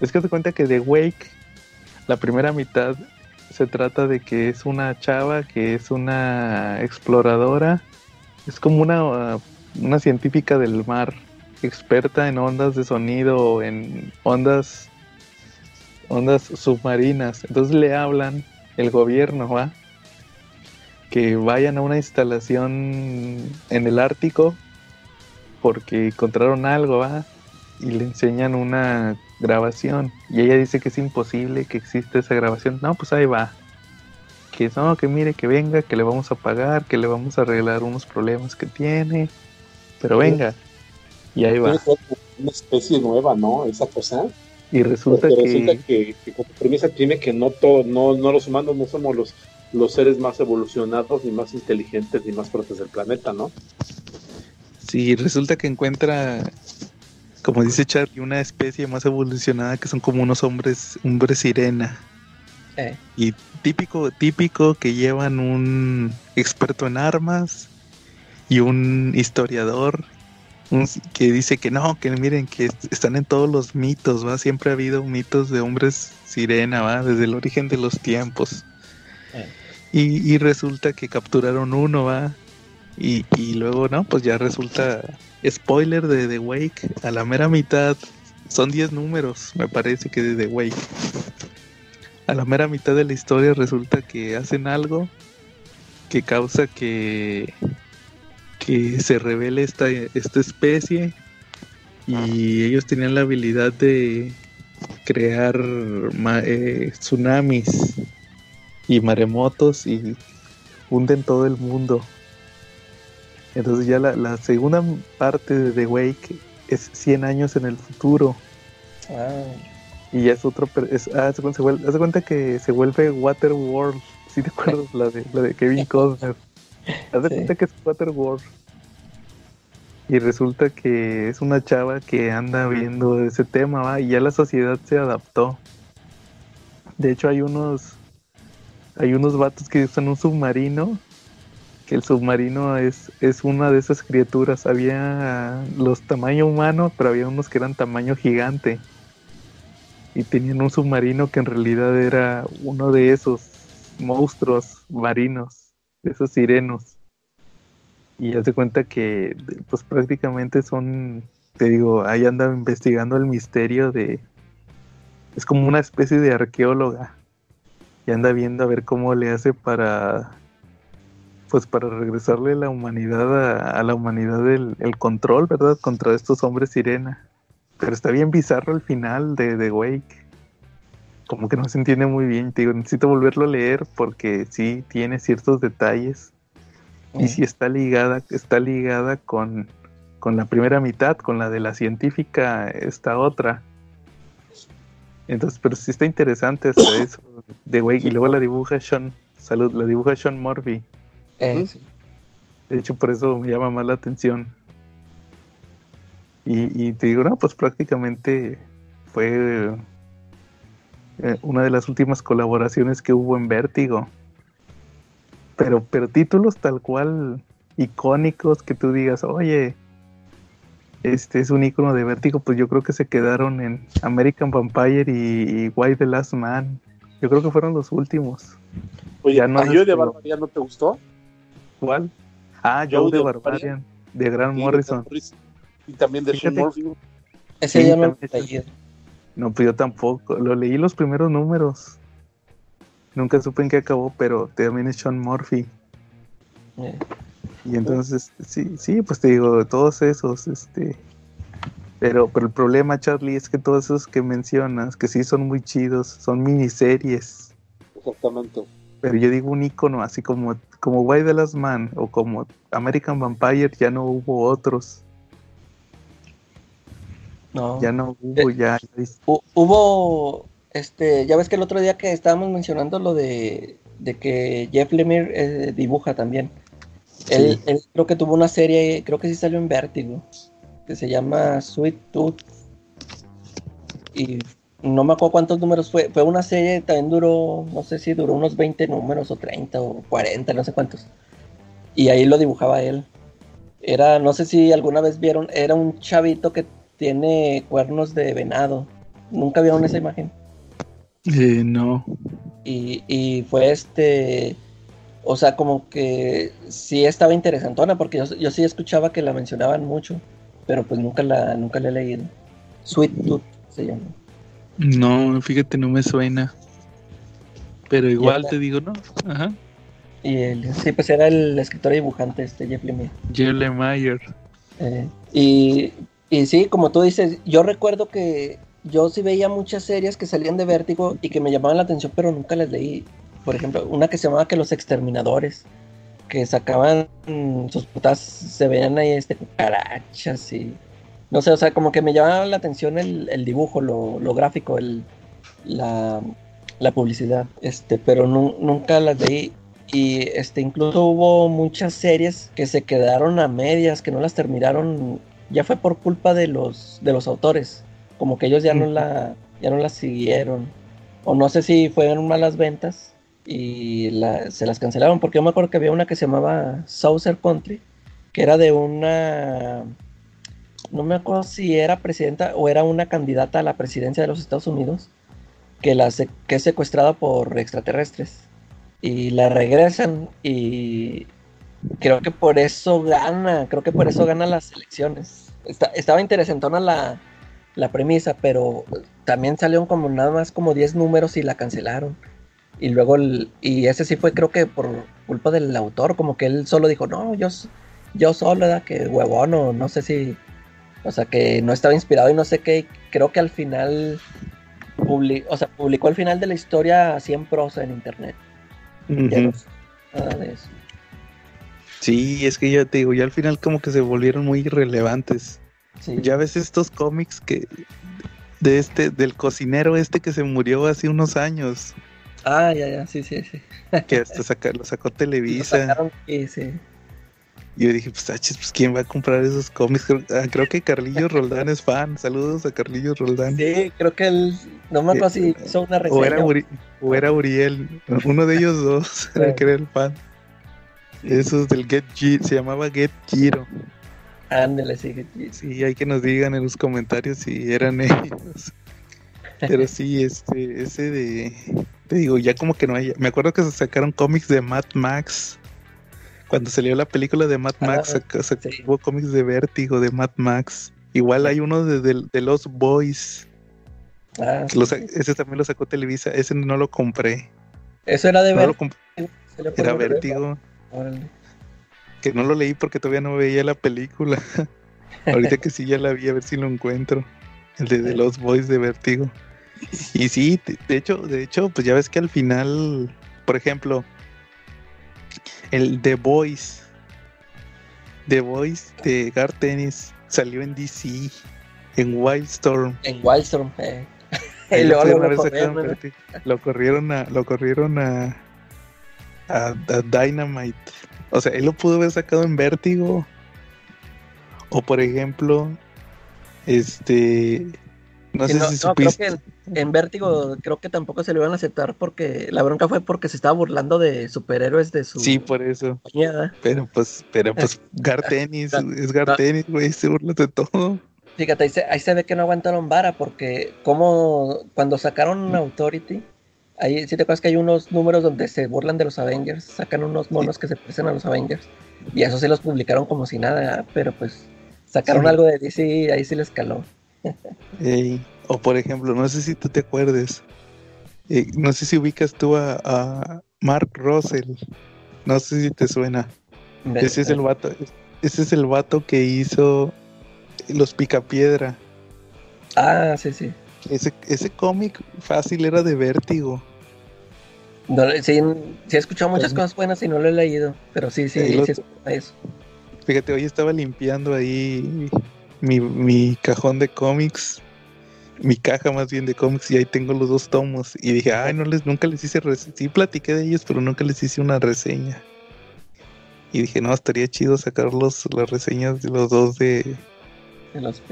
Es que te cuenta que The Wake, la primera mitad, se trata de que es una chava que es una exploradora, es como una, uh, una científica del mar, experta en ondas de sonido, en ondas, ondas submarinas. Entonces le hablan el gobierno, ¿va? Que vayan a una instalación en el Ártico porque encontraron algo, ¿va? y le enseñan una grabación y ella dice que es imposible que exista esa grabación. No, pues ahí va. Que no, que mire, que venga, que le vamos a pagar, que le vamos a arreglar unos problemas que tiene. Pero venga. Y ahí va. Una especie nueva, ¿no? Esa cosa. Y resulta que resulta que, que como premisa tiene que no todo, no, no los humanos no somos los, los seres más evolucionados, ni más inteligentes, ni más fuertes del planeta, ¿no? sí, resulta que encuentra como dice Charlie, una especie más evolucionada que son como unos hombres, hombres sirena. eh, Y típico, típico que llevan un experto en armas y un historiador que dice que no, que miren, que est- están en todos los mitos, ¿va? Siempre ha habido mitos de hombres sirena, ¿va? Desde el origen de los tiempos. eh. Y, y resulta que capturaron uno, ¿va? Y, y luego, no, pues ya resulta spoiler de The Wake. A la mera mitad, son 10 números, me parece que de The Wake. A la mera mitad de la historia resulta que hacen algo que causa que, que se revele esta, esta especie. Y ellos tenían la habilidad de crear eh, tsunamis y maremotos y hunden todo el mundo. Entonces ya la, la segunda parte de The Wake es 100 años en el futuro. Ah, Y ya es otro... Es, ah, cuenta- se vuelve, haz de cuenta que se vuelve Waterworld. Si te acuerdas? La de, la de Kevin Costner. Haz de Sí. cuenta que es Waterworld. Y resulta que es una chava que anda viendo ese tema, ¿va? Y ya la sociedad se adaptó. De hecho hay unos... Hay unos vatos que usan un submarino. Que el submarino es, es una de esas criaturas. Había los tamaño humano, pero había unos que eran tamaño gigante y tenían un submarino que en realidad era uno de esos monstruos marinos, esos sirenos. Y ya se cuenta que pues prácticamente son, te digo, ahí anda investigando el misterio de... Es como una especie de arqueóloga. Y anda viendo a ver cómo le hace para... Pues para regresarle la humanidad a, la humanidad el, control, ¿verdad? Contra estos hombres sirena. Pero está bien bizarro el final de Wake. Como que no se entiende muy bien. Te digo, necesito volverlo a leer porque sí tiene ciertos detalles. Y sí está ligada, está ligada con, con la primera mitad, con la de la científica, esta otra. Entonces, pero sí está interesante hasta eso. The Wake. Y luego la dibuja Sean. Salud, la dibuja Sean Morby. Eh, sí. De hecho, por eso me llama más la atención. Y, y te digo, no, pues prácticamente fue eh, una de las últimas colaboraciones que hubo en Vértigo. Pero, pero títulos tal cual icónicos que tú digas, oye, este es un icono de Vértigo, pues yo creo que se quedaron en American Vampire y, y Why the Last Man. Yo creo que fueron los últimos. Oye, ya no ¿a Joe de Barbarian no te gustó? ¿Cuál? Ah, Joe, de, Barbarian, de Grant Morrison. y también de Sean Murphy. Ese ya no No, pues yo tampoco. Lo leí los primeros números. Nunca supe en qué acabó, pero también es Sean Murphy. Eh. Y entonces, sí, sí, pues te digo, todos esos, este. Pero, pero el problema, Charlie, es que todos esos que mencionas, que sí son muy chidos, son miniseries. Exactamente. Pero yo digo un icono, así como, como White the Last Man o como American Vampire, ya no hubo otros. No. Ya no hubo, eh, ya. Hubo, este, ya ves que el otro día que estábamos mencionando lo de, de que Jeff Lemire eh, dibuja también. Él, creo que tuvo una serie, creo que sí salió en Vértigo, que se llama Sweet Tooth. Y no me acuerdo cuántos números fue. Fue una serie, también duró, no sé si duró unos 20 números o 30 o 40, no sé cuántos. Y ahí lo dibujaba él. Era, no sé si alguna vez vieron, era un chavito que tiene cuernos de venado. ¿Nunca vieron esa imagen? Eh, no. Y, y fue este o sea, como que sí estaba interesantona, porque yo, sí escuchaba que la mencionaban mucho, pero pues nunca la, nunca la he leído. Sweet Tooth se llama. No, fíjate, no me suena. Pero igual te digo, ¿no? Ajá. Y él, sí, pues era el escritor y dibujante, este Jeff Lemire. Jeff Lemire. Eh, y, y sí, como tú dices, yo recuerdo que yo sí veía muchas series que salían de Vértigo y que me llamaban la atención, pero nunca las leí por ejemplo, una que se llamaba que los exterminadores, que sacaban sus putas, se veían ahí este cucarachas y no sé, o sea, como que me llamaba la atención el, dibujo, lo, gráfico, el, la, publicidad, este, pero nunca las veí. Y este, incluso hubo muchas series que se quedaron a medias, que no las terminaron, ya fue por culpa de los, de los autores, como que ellos ya no la, ya no la siguieron. O no sé si fueron malas ventas, y se las cancelaron porque yo me acuerdo que había una que se llamaba Saucer Country, que era de una, no me acuerdo si era presidenta o era una candidata a la presidencia de los Estados Unidos, que, la que es secuestrada por extraterrestres y la regresan y creo que por eso gana, creo que por eso gana las elecciones. Estaba interesantona la, la premisa, pero también salieron como nada más como 10 números y la cancelaron. Y luego, y ese sí fue creo que por culpa del autor, como que él solo dijo, no, yo, yo solo, era que huevón, o no sé si, o sea, que no estaba inspirado y no sé qué, creo que al final, o sea, publicó al final de la historia así en prosa en internet. nada de eso. Sí, es que ya te digo, ya al final como que se volvieron muy irrelevantes. Ya ves estos cómics que de este, del cocinero este que se murió hace unos años. Ah, ya, ya, sí, sí, sí. Que hasta lo sacó Televisa. sí, sí. Y yo dije, pues, achis, pues, ¿quién va a comprar esos cómics? Creo, ah, que Carlillos Roldán es fan. Saludos a Carlillos Roldán. Sí, creo que él, no me acuerdo si hizo una reseña. O era, Uriel, uno de ellos dos, era que era el fan. Esos del Get Giro, se llamaba Get Giro. Ándale, sí, Get Giro. Sí, hay que nos digan en los comentarios si eran ellos. Pero sí, este, ese de te digo, ya como que no hay. Me acuerdo que se sacaron cómics de Mad Max. Cuando salió la película de Mad Max, ah, hubo cómics de Vértigo, de Mad Max. Igual hay uno de, de, Los Boys. Ah, ese también lo sacó Televisa. Ese no lo compré. Eso era de Vértigo. Era Vértigo. Que no lo leí porque todavía no veía la película. Ahorita que sí ya la vi, a ver si lo encuentro. El de, de Los Boys de Vértigo. Y sí, de hecho, de hecho, pues ya ves que al final, por ejemplo, el The Voice, The Voice de Gar Tennis salió en DC, en Wildstorm. En Wildstorm, eh. lo, lo, corrieron a, lo corrieron a, a, Dynamite. O sea, él lo pudo haber sacado en Vértigo. O por ejemplo, este No sé si no, creo que en, Vértigo creo que tampoco se lo iban a aceptar porque la bronca fue porque se estaba burlando de superhéroes de su Sí, por eso. Pero pues, pero pues Gartenis, es Gartenis, güey, se burla de todo. Fíjate, ahí se, ve que no aguantaron vara porque como cuando sacaron Authority, ahí sí te acuerdas que hay unos números donde se burlan de los Avengers, sacan unos monos que se parecen a los Avengers y eso sí los publicaron como si nada, pero pues sacaron algo de DC ahí sí les caló. o por ejemplo, no sé si tú te acuerdes, eh, no sé si ubicas tú a, Mark Russell, no sé si te suena. ese es el vato, ese es el vato que hizo Los Picapiedra. Ah, sí, sí. Ese, ese cómic fácil era de vértigo. No, sí, sí, he escuchado muchas cosas buenas y no lo he leído, pero sí, sí, sí, sí eso. Fíjate, hoy estaba limpiando ahí mi, mi cajón de cómics, mi caja más bien de cómics y ahí tengo los dos tomos y dije, ay, no les, nunca les hice reseña, sí platiqué de ellos, pero nunca les hice una reseña. Y dije, no, estaría chido sacar las reseñas de los dos de... De los,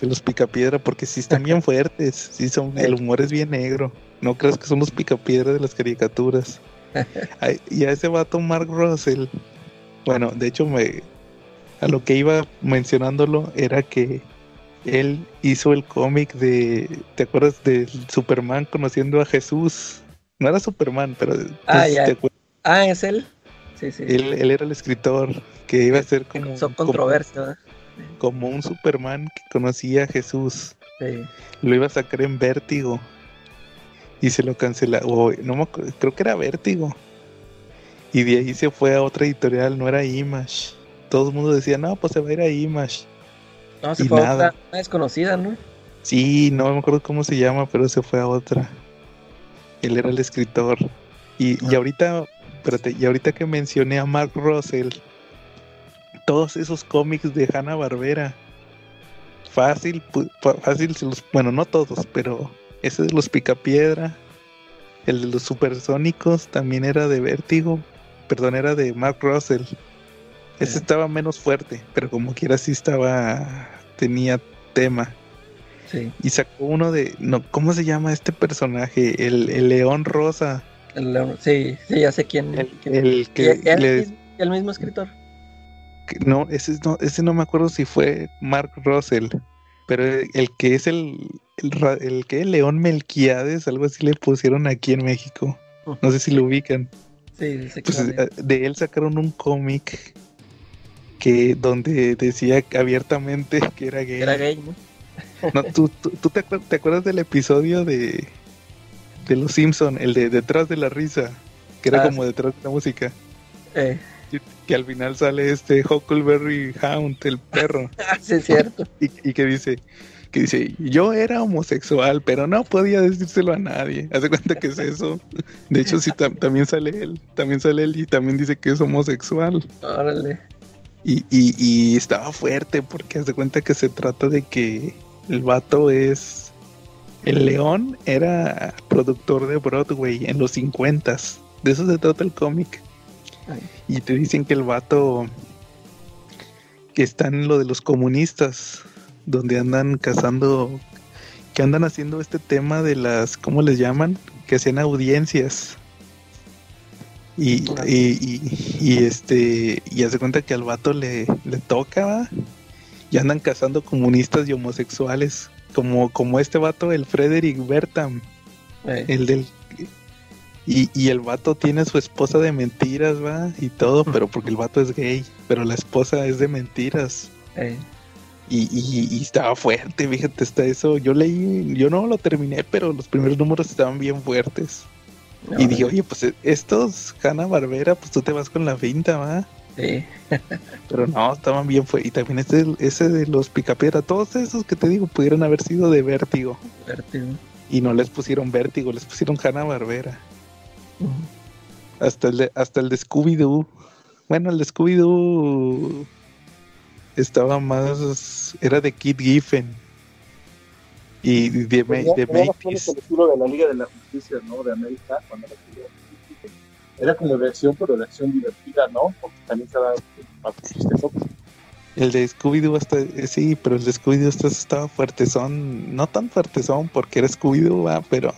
de, los, picapiedra, porque sí están bien fuertes, sí son, el humor es bien negro. No creas que son los picapiedra de las caricaturas. y a ese vato Mark Russell, bueno, de hecho me, a lo que iba mencionándolo era que él hizo el cómic de, ¿te acuerdas de Superman conociendo a Jesús? No era Superman, pero... Pues, ah, ya. Ah, es él. Sí, sí. Él, era el escritor que iba a ser como... Son controversia. Como, un Superman que conocía a Jesús. Sí. Lo iba a sacar en Vértigo. Y se lo cancelaron. no creo que era Vértigo. Y de ahí se fue a otra editorial, no era Image. Todo el mundo decía, no, pues se va a ir a Image. No, se fue a otra desconocida, ¿no? Sí, no me acuerdo cómo se llama, pero se fue a otra. Él era el escritor. Y, y ah. ahorita, espérate, y ahorita que mencioné a Mark Russell, todos esos cómics de Hanna Barbera, fácil, fácil, bueno, no todos, pero ese de los Picapiedra, el de los Supersónicos también era de Vértigo, perdón, era de Mark Russell. Ese estaba menos fuerte, pero como quiera sí estaba, tenía tema. Sí. Y sacó uno de, no, ¿cómo se llama este personaje? El, León Rosa. El León, sí, sí, ya sé quién. El, el que el mismo escritor. no, ese no, ese no me acuerdo si fue Mark Russell, pero el, que es el, el, el que León Melquiades, algo así le pusieron aquí en México. No sé si lo ubican. Sí, pues, eh, de él sacaron un cómic que donde decía abiertamente que era gay. Era gay, ¿no? ¿tú, tú, te, acuerdas, del episodio de, de Los Simpson, el de Detrás de la risa, que era ah, como detrás de la música? Eh. Que, al final sale este Huckleberry Hound, el perro. Sí, es cierto. Y, y que dice, que dice, yo era homosexual, pero no podía decírselo a nadie. Hace cuenta que es eso. De hecho, sí, también sale él, también sale él y también dice que es homosexual. Órale. Y, y, y estaba fuerte porque hace cuenta que se trata de que el vato es... El león era productor de Broadway en los 50 De eso se trata el cómic. Y te dicen que el vato que está en lo de los comunistas donde andan cazando, que andan haciendo este tema de las, ¿cómo les llaman? Que hacían audiencias. Y, y, y, este, y hace cuenta que al vato le, le toca, y andan cazando comunistas y homosexuales, como, como este vato, el Frederick Bertam, el del y, y, el vato tiene a su esposa de mentiras, va, y todo, pero porque el vato es gay, pero la esposa es de mentiras. Y, y, estaba fuerte, fíjate, está eso. Yo leí, yo no lo terminé, pero los primeros números estaban bien fuertes. y dije, oye, pues e, estos Hanna Barbera, pues tú te vas con la finta, ¿va? Sí. pero no, estaban bien fuertes. Y también este, ese de los Picapiedra, todos esos que te digo, pudieron haber sido de vértigo. Vértigo. Y no les pusieron vértigo, les pusieron Hanna Barbera. Hasta el de, hasta el de Scooby-Doo. Bueno, el de Scooby-Doo estaba más. Era de Kid Giffen. Y de, de, de era, el estilo de la Liga de la Justicia, ¿no? De América, cuando la Era como de acción, pero de acción divertida, ¿no? Porque también da más chistoso. El de Scooby-Doo hasta, eh, sí, pero el de Scooby-Doo hasta estaba fuerte, son, no tan fuerte son porque era Scooby-Doo, pero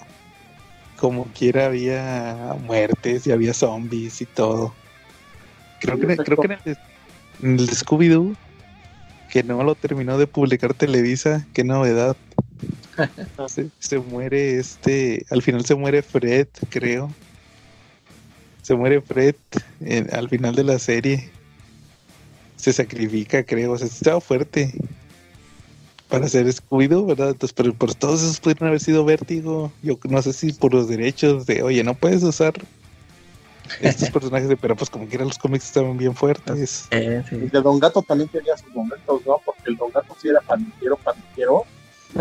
como quiera había muertes y había zombies y todo. Creo que, creo que en el de, de Scooby-Doo, que no lo terminó de publicar Televisa, qué novedad. se, se muere este, al final se muere Fred, creo. Se muere Fred en- al final de la serie. Se sacrifica, creo. O sea, estaba fuerte. Para ser Scooby-Doo, ¿verdad? Entonces, pero por todos esos pudieron haber sido vértigo. Yo no sé si por los derechos de, oye, no puedes usar estos personajes, de, pero pues como quiera los cómics estaban bien fuertes. Eh, El sí. de Don Gato también tenía sus momentos, ¿no? Porque el Don Gato sí era pandillero, pandillero,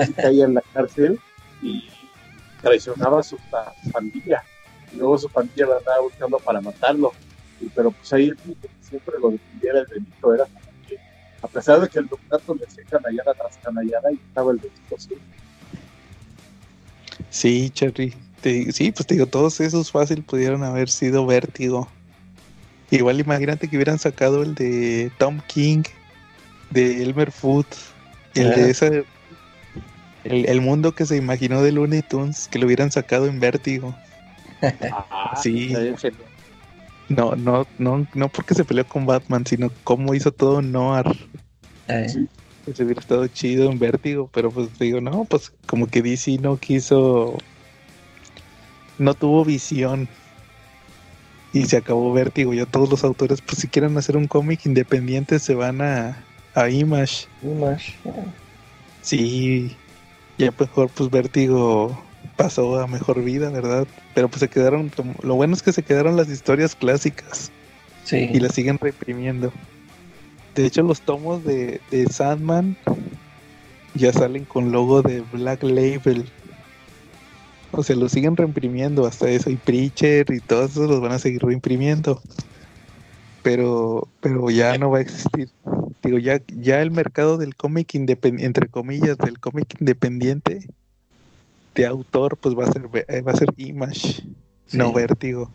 y caía en la cárcel y traicionaba a su pa- pandilla. Y luego su pandilla la andaba buscando para matarlo. Y, pero pues ahí el único que siempre lo defendiera el delito era como que, a pesar de que el Don Gato le hacía canallada tras canallada, y estaba el delito sí. Sí, Cherry. Te- sí, pues te digo, todos esos fácil pudieron haber sido vértigo. Igual imagínate que hubieran sacado el de Tom King, de Elmer Food, el Ah. de ese. El, el mundo que se imaginó de Looney Tunes, que lo hubieran sacado en vértigo. Ah, Sí. No, no, no, no porque se peleó con Batman, sino cómo hizo todo Noir. Eh, Sí. Pues hubiera estado chido en vértigo, pero pues digo, no, pues como que DC no quiso. No tuvo visión. Y se acabó vértigo. Ya todos los autores, pues si quieren hacer un cómic independiente, se van a, a Image. Image. Sí, ya mejor, pues vértigo pasó a mejor vida, ¿verdad? Pero pues se quedaron. Lo bueno es que se quedaron las historias clásicas Sí. y la siguen reimprimiendo. De hecho, los tomos de, de Sandman ya salen con logo de Black Label. O sea, lo siguen reimprimiendo hasta eso. Y Preacher y todos esos los van a seguir reimprimiendo. Pero, pero ya no va a existir. Digo, ya, ya el mercado del cómic independiente, entre comillas, del cómic independiente de autor, pues va a ser, eh, va a ser Image, no. Vértigo.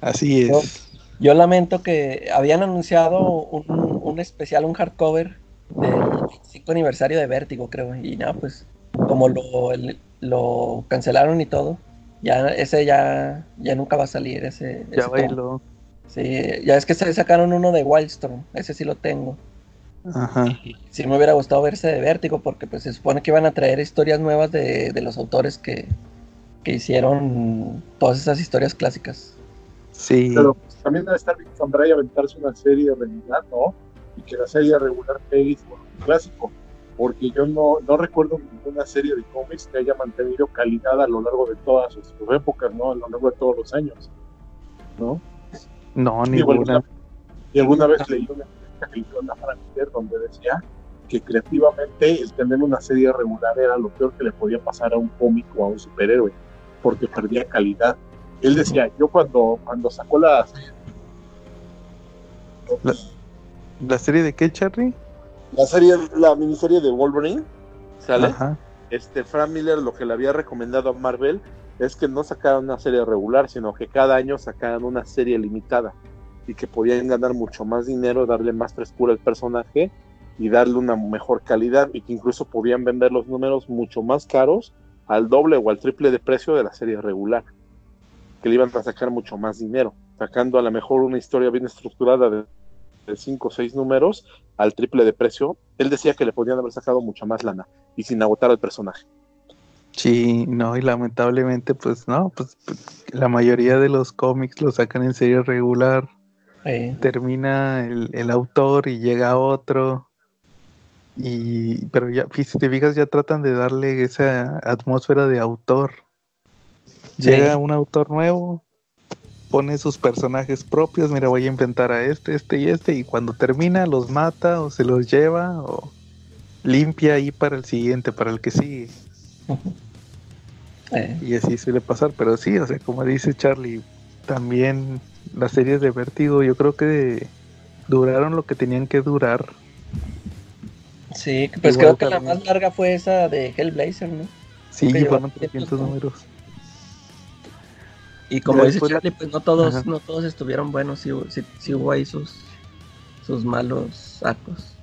Así es. Yo lamento que habían anunciado un, un especial, un hardcover del 25 aniversario de Vértigo, creo. Y nada, pues como lo, el- lo cancelaron y todo, ya ese ya, ya nunca va a salir. Ese, Ya ese bailó. Sí, ya es que se sacaron uno de Wildstorm, ese sí lo tengo. Ajá. Sí me hubiera gustado verse de Vértigo porque pues se supone que iban a traer historias nuevas de, de los autores que, que hicieron todas esas historias clásicas. Sí. Pero pues, también debe estar bien Cambrai aventarse una serie regular, ¿no? Y que la serie regular pegue un clásico. Porque yo no, no recuerdo ninguna serie de cómics que haya mantenido calidad a lo largo de todas sus, épocas, ¿no? A lo largo de todos los años, ¿no? No, ninguna. alguna- y alguna vez leí una entrevista que a Frank Miller donde decía que creativamente el tener una serie regular era lo peor que le podía pasar a un cómic o a un superhéroe, porque perdía calidad. Él decía, yo cuando, cuando sacó la serie, La- ¿La serie de qué, Charlie? La serie, la miniserie de Wolverine, ¿sale? Ajá. Este Frank Miller lo que le había recomendado a Marvel es que no sacaran una serie regular, sino que cada año sacaran una serie limitada y que podían ganar mucho más dinero, darle más frescura al personaje y darle una mejor calidad y que incluso podían vender los números mucho más caros al doble o al triple de precio de la serie regular, que le iban a sacar mucho más dinero, sacando a lo mejor una historia bien estructurada de, de cinco o seis números al triple de precio. Él decía que le podían haber sacado mucha más lana y sin agotar al personaje. Sí, no, y lamentablemente, pues no, pues pues, la mayoría de los cómics los sacan en serie regular. Eh, Termina el, el autor y llega otro. Y, pero ya, si te fijas, ya tratan de darle esa atmósfera de autor. Sí. Llega un autor nuevo, pone sus personajes propios, mira, voy a inventar a este, este y este, y cuando termina los mata o se los lleva o limpia ahí para el siguiente, para el que sigue. eh, Y así suele pasar, pero sí, o sea, como dice Charlie, también las series de Vértigo yo creo que duraron lo que tenían que durar. sí, pues Igual creo que la más larga fue esa de Hellblazer, ¿no? Sí, Que fueron lleva 300 tiempo. números. Y como dice Charlie, pues no todos, Ajá. no todos estuvieron buenos, sí, sí- sí hubo ahí sus, sus malos actos.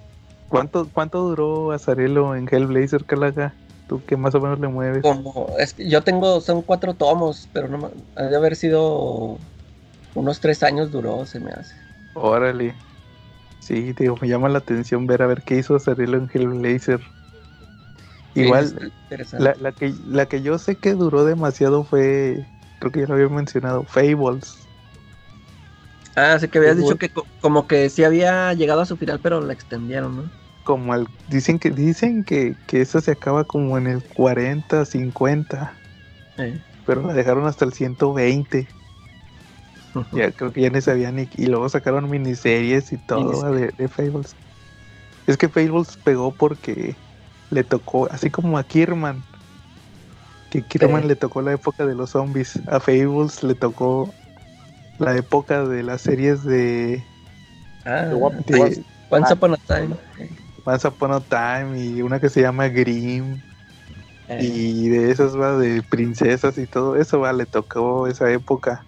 ¿Cuánto, cuánto duró Azarelo en Hellblazer, Calaga? ¿Tú qué más o menos le mueves? Como, es que yo tengo, son cuatro tomos, pero no ha de haber sido unos tres años duró, se me hace. Órale. Sí, digo, me llama la atención ver a ver qué hizo Azarelo en Hellblazer. Igual. La, la que, la que yo sé que duró demasiado fue, creo que ya lo había mencionado, Fables. Ah, sí que habías dicho que co- como que sí había llegado a su final, pero la extendieron, ¿no? Como al, dicen que dicen que, que esa se acaba como en el 40, 50, Eh. pero la dejaron hasta el 120. Ya creo que ya ni sabían ni, y luego sacaron miniseries y todo de, de Fables. Es que Fables pegó porque le tocó, así como a Kierman, que Kierman Sí. le tocó la época de los zombies, a Fables le tocó la época de las series de, Ah, de Once Upon a Time. Once Upon a Time y una que se llama Grimm Eh, y de esas va de princesas y todo eso va le tocó esa época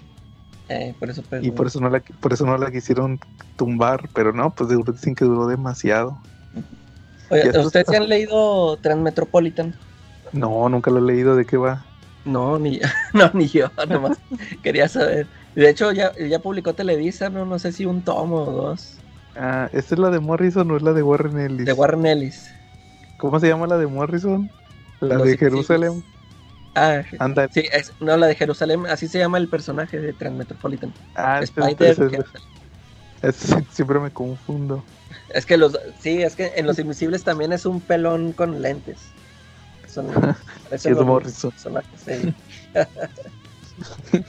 eh, por eso pegó. y por eso no la por eso no la quisieron tumbar pero no pues de- dicen que duró demasiado Oye, está- ¿ustedes sí han leído Transmetropolitan? No nunca lo he leído de qué va No, ni, no, ni yo, nomás quería saber. De hecho, ya, ya publicó Televisa, no, no sé si un tomo o dos, ah esta es la de Morrison o es la de Warren Ellis de Warren Ellis. cómo se llama la de Morrison la Los de. Jerusalén Ah, anda sí, es- no, la de Jerusalén, así se llama el personaje de Transmetropolitan. ah Spider. es- Jerusalén. ese- siempre me confundo Es que los, sí, es que en Los Invisibles también es un pelón con lentes. Son, parecen es los Morrison. personajes, sí.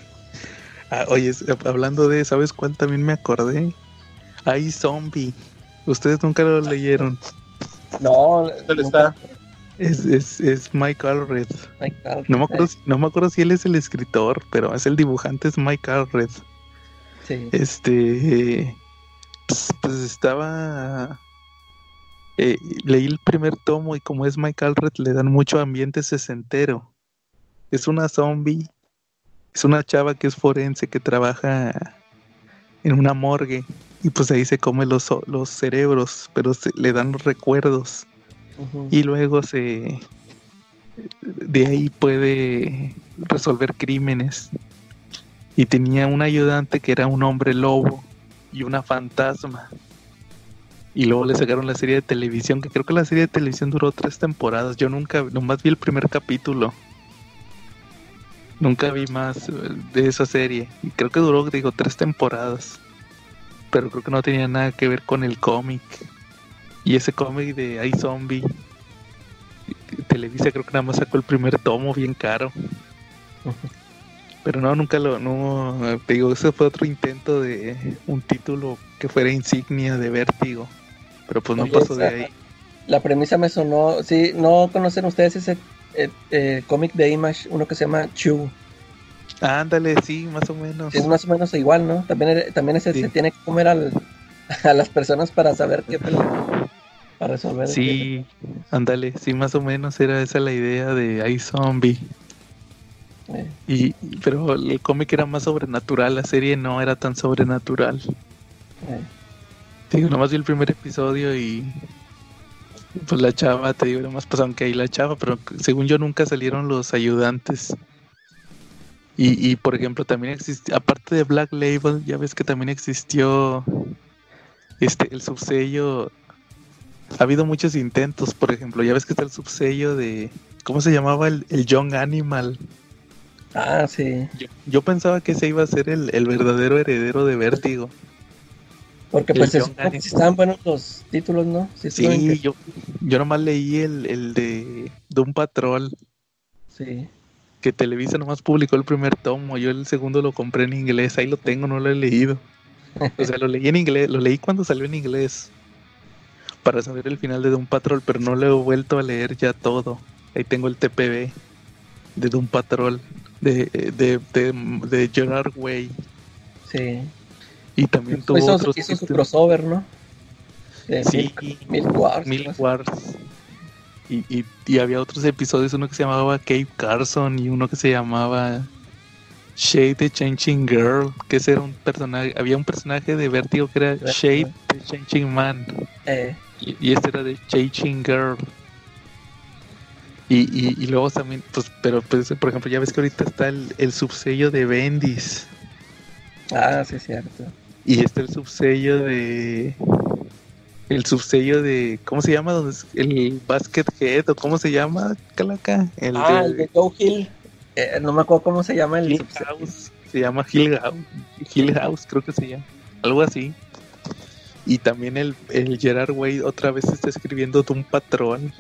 Ah, oye, es- hablando de, ¿sabes cuál también me acordé? Hay Zombie. Ustedes nunca lo leyeron. No, ¿Dónde nunca- Es, es, es Mike Allred. Ay, claro. No me, acuerdo, si- no me acuerdo si él es el escritor, pero es el dibujante, es Mike Allred. Sí. Este. Pues, pues estaba. Eh, leí el primer tomo y como es Mike Allred, le dan mucho ambiente sesentero. Es una zombie. Es una chava que es forense que trabaja en una morgue. Y pues ahí se come los, los cerebros, pero se, le dan los recuerdos. Y luego se. De ahí puede resolver crímenes. Y tenía un ayudante que era un hombre lobo y una fantasma. Y luego le sacaron la serie de televisión, que creo que la serie de televisión duró tres temporadas. Yo nunca, nomás vi el primer capítulo. Nunca vi más eh, de esa serie. Y creo que duró, digo, tres temporadas. Pero creo que no tenía nada que ver con el cómic. Y ese cómic de iZombie. Televisa creo que nada más sacó el primer tomo bien caro. Pero no, nunca lo, no, te digo, ese fue otro intento de un título que fuera insignia de Vértigo. Pero pues no pasó de ahí. La premisa me sonó. Sí, ¿no conocen ustedes ese eh, eh, cómic de Image? Uno que se llama Chew. Ándale, sí, más o menos. Es más o menos igual, ¿no? También, también ese Sí. se tiene que comer al, a las personas para saber qué. Para resolver. Sí, ándale, sí, más o menos era esa la idea de iZombie. crimen. Eh, Y, pero el cómic era más sobrenatural, la serie no era tan sobrenatural. eh. Te digo, nomás vi el primer episodio y pues la chava, te digo, nomás pues aunque ahí la chava, pero según yo nunca salieron los ayudantes. Y, y por ejemplo, también existe, aparte de Black Label, ya ves que también existió este el subsello. Ha habido muchos intentos, por ejemplo, ya ves que está el subsello de ¿cómo se llamaba? El, el Young Animal. Ah, sí. Yo, yo pensaba que ese iba a ser el, el verdadero heredero de Vértigo. Porque pues se supone que estaban buenos los títulos, ¿no? Sí, estuvieron Sí, que- yo, yo nomás leí el, el de Doom Patrol, sí. que Televisa nomás publicó el primer tomo, yo el segundo lo compré en inglés, ahí lo tengo, no lo he leído. O sea, lo leí en inglés, lo leí cuando salió en inglés, para saber el final de Doom Patrol, pero no lo he vuelto a leer ya todo. Ahí tengo el TPB de Doom Patrol, de, de, de, de Gerard Way, Sí. Y también tuvo Hizo, otros hizo su crossover, ¿no? De Sí, Milk, Milk Wars. Milk ¿no? Wars. Y, y, y había otros episodios, uno que se llamaba Cape Carson y uno que se llamaba Shade the Changing Girl, que ese era un personaje, había un personaje de Vértigo que era Shade the Changing Man. Eh, Y, y este era de Changing Girl. Y, y, y luego también, pues, pero pues, por ejemplo, ya ves que ahorita está el, el subsello de Bendis. ah, sí, es cierto. Y está el subsello de. El subsello de. ¿Cómo se llama? Donde es el Basket Head o cómo se llama, Calaca? El ah, de el de Joe Hill. Eh, no me acuerdo cómo se llama el Hill. House. Se llama Hill House. Hill House, creo que se llama. Algo así. Y también el, el Gerard Way otra vez está escribiendo de un patrón.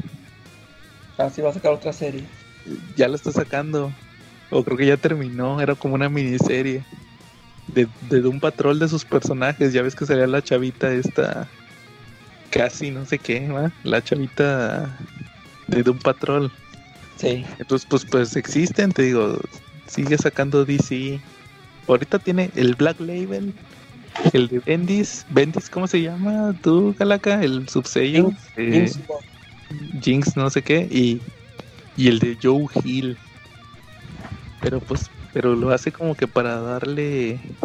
Ah, sí, va a sacar otra serie. Ya lo está sacando. O creo que ya terminó. Era como una miniserie. De, de un patrón de sus personajes. Ya ves que salía la chavita esta. Casi no sé qué, ¿va? La chavita de Doom Patrol. Sí. Entonces, pues, pues existen, te digo. Sigue sacando DC. Ahorita tiene el Black Label. El de Bendis. Bendis, ¿cómo se llama? ¿Tú, Calaca? El subsello. Jinx, Eh, Jinx Jinx, no sé qué, y, y el de Joe Hill. Pero pues, pero lo hace como que para darle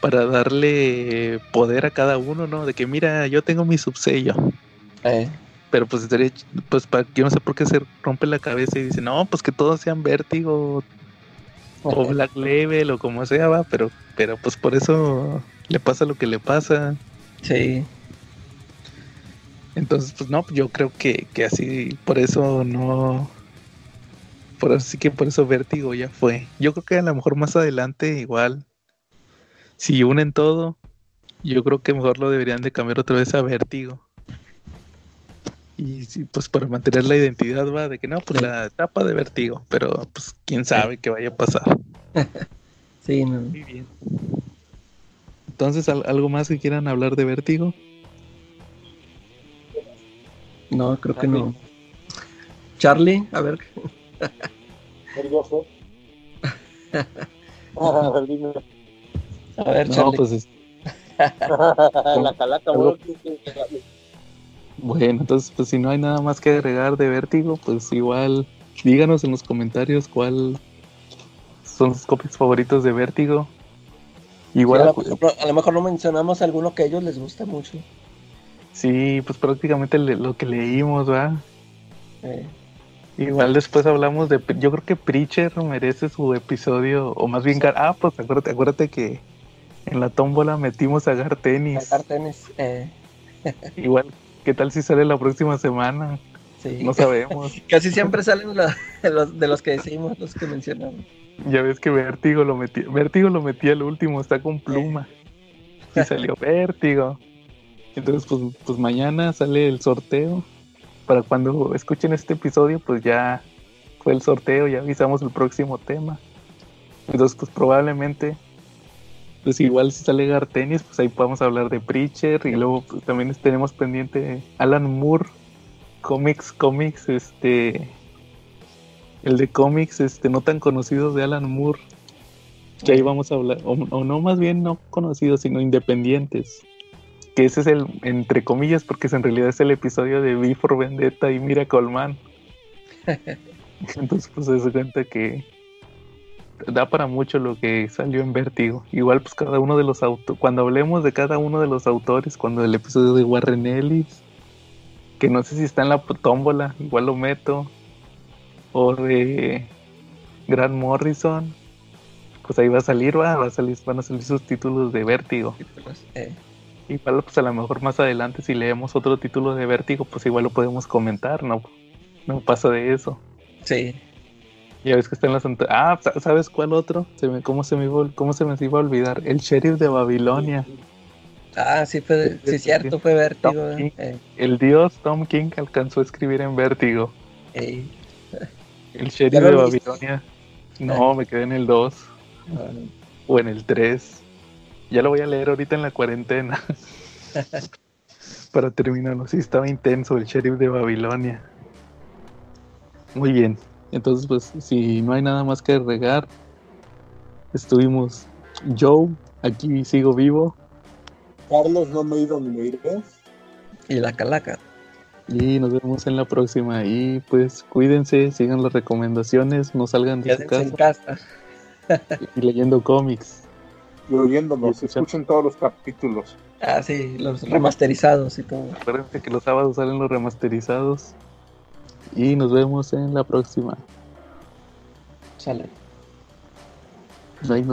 para darle poder a cada uno, ¿no? De que mira, yo tengo mi subsello. Eh, Pero pues estaría pues para yo no sé por qué se rompe la cabeza y dice, "No, pues que todos sean Vértigo o Black Level o como sea, va, pero pero pues por eso le pasa lo que le pasa." sí. Entonces, pues no, yo creo que, que así, por eso no. Por eso sí que por eso Vértigo ya fue. Yo creo que a lo mejor más adelante, igual, si unen todo, yo creo que mejor lo deberían de cambiar otra vez a Vértigo. Y sí, pues para mantener la identidad va de que no, pues la etapa de Vértigo, pero pues quién sabe qué vaya a pasar. Sí, no. Muy bien. Entonces, ¿al- ¿algo más que quieran hablar de Vértigo? No, creo que no. Charlie, a ver. Nervioso. A ver, No, Charlie. pues es- la calaca. Bueno, entonces, pues si no hay nada más que agregar de Vértigo, pues igual díganos en los comentarios cuál son sus copies favoritos de Vértigo. Sí, Igual, a, lo, a lo mejor no mencionamos alguno que a ellos les gusta mucho. sí, pues prácticamente le- lo que leímos, ¿va? Eh, Igual después hablamos de, yo creo que Preacher merece su episodio, o más bien, ah, pues acuérdate, acuérdate que en la tómbola metimos a Gar Tennis. sacar tenis. Eh, Igual, ¿qué tal si sale la próxima semana? sí. No sabemos. Casi siempre salen la- los, de los que decimos, los que mencionamos. Ya ves que Vértigo lo metí, Vértigo lo metí al último, está con pluma. Y salió Vértigo. Entonces, pues, pues mañana sale el sorteo. Para cuando escuchen este episodio, pues ya fue el sorteo, ya avisamos el próximo tema. Entonces, pues probablemente, pues igual si sale Gartenis, pues ahí podemos hablar de Preacher. Y luego pues, también tenemos pendiente Alan Moore, cómics, cómics, este, el de cómics este no tan conocidos de Alan Moore que ahí vamos a hablar o, o no más bien no conocidos sino independientes que ese es el entre comillas porque es- en realidad es el episodio de V for Vendetta y Miracle Man entonces pues se cuenta que da para mucho lo que salió en Vértigo. Igual pues cada uno de los autores cuando hablemos de cada uno de los autores cuando el episodio de Warren Ellis que no sé si está en la tómbola igual lo meto o de Grant Morrison, pues ahí va a salir, va, va a salir, van a salir sus títulos de Vértigo. Eh, Igual, pues a lo mejor más adelante, si leemos otro título de Vértigo, pues igual lo podemos comentar, ¿no? No pasa de eso. sí. Ya ves que está en las Ah, sa- ¿sabes cuál otro? Se me, ¿cómo, se me iba, a- ¿Cómo se me iba a olvidar? El sheriff de Babilonia. Ah, sí, fue, sí, cierto, fue vértigo. King. Eh, El dios Tom King alcanzó a escribir en Vértigo. eh, El sheriff ¿Ya de? Babilonia. No, me quedé en el 2. ah, o en el 3. Ya lo voy a leer ahorita en la cuarentena. Para terminarlo. Sí, estaba intenso el sheriff de Babilonia. Muy bien. Entonces, pues, si no hay nada más que agregar, estuvimos Joe, aquí sigo vivo, Carlos, no me he ido ni me iré. y la calaca. y nos vemos en la próxima. Y pues, cuídense, sigan las recomendaciones, no salgan de su en casa. y leyendo cómics. Y oyéndonos, escuchen todos los capítulos. Ah, sí, los remasterizados y todo. Acuérdense que los sábados salen los remasterizados. Y nos vemos en la próxima. Sale. Ahí nos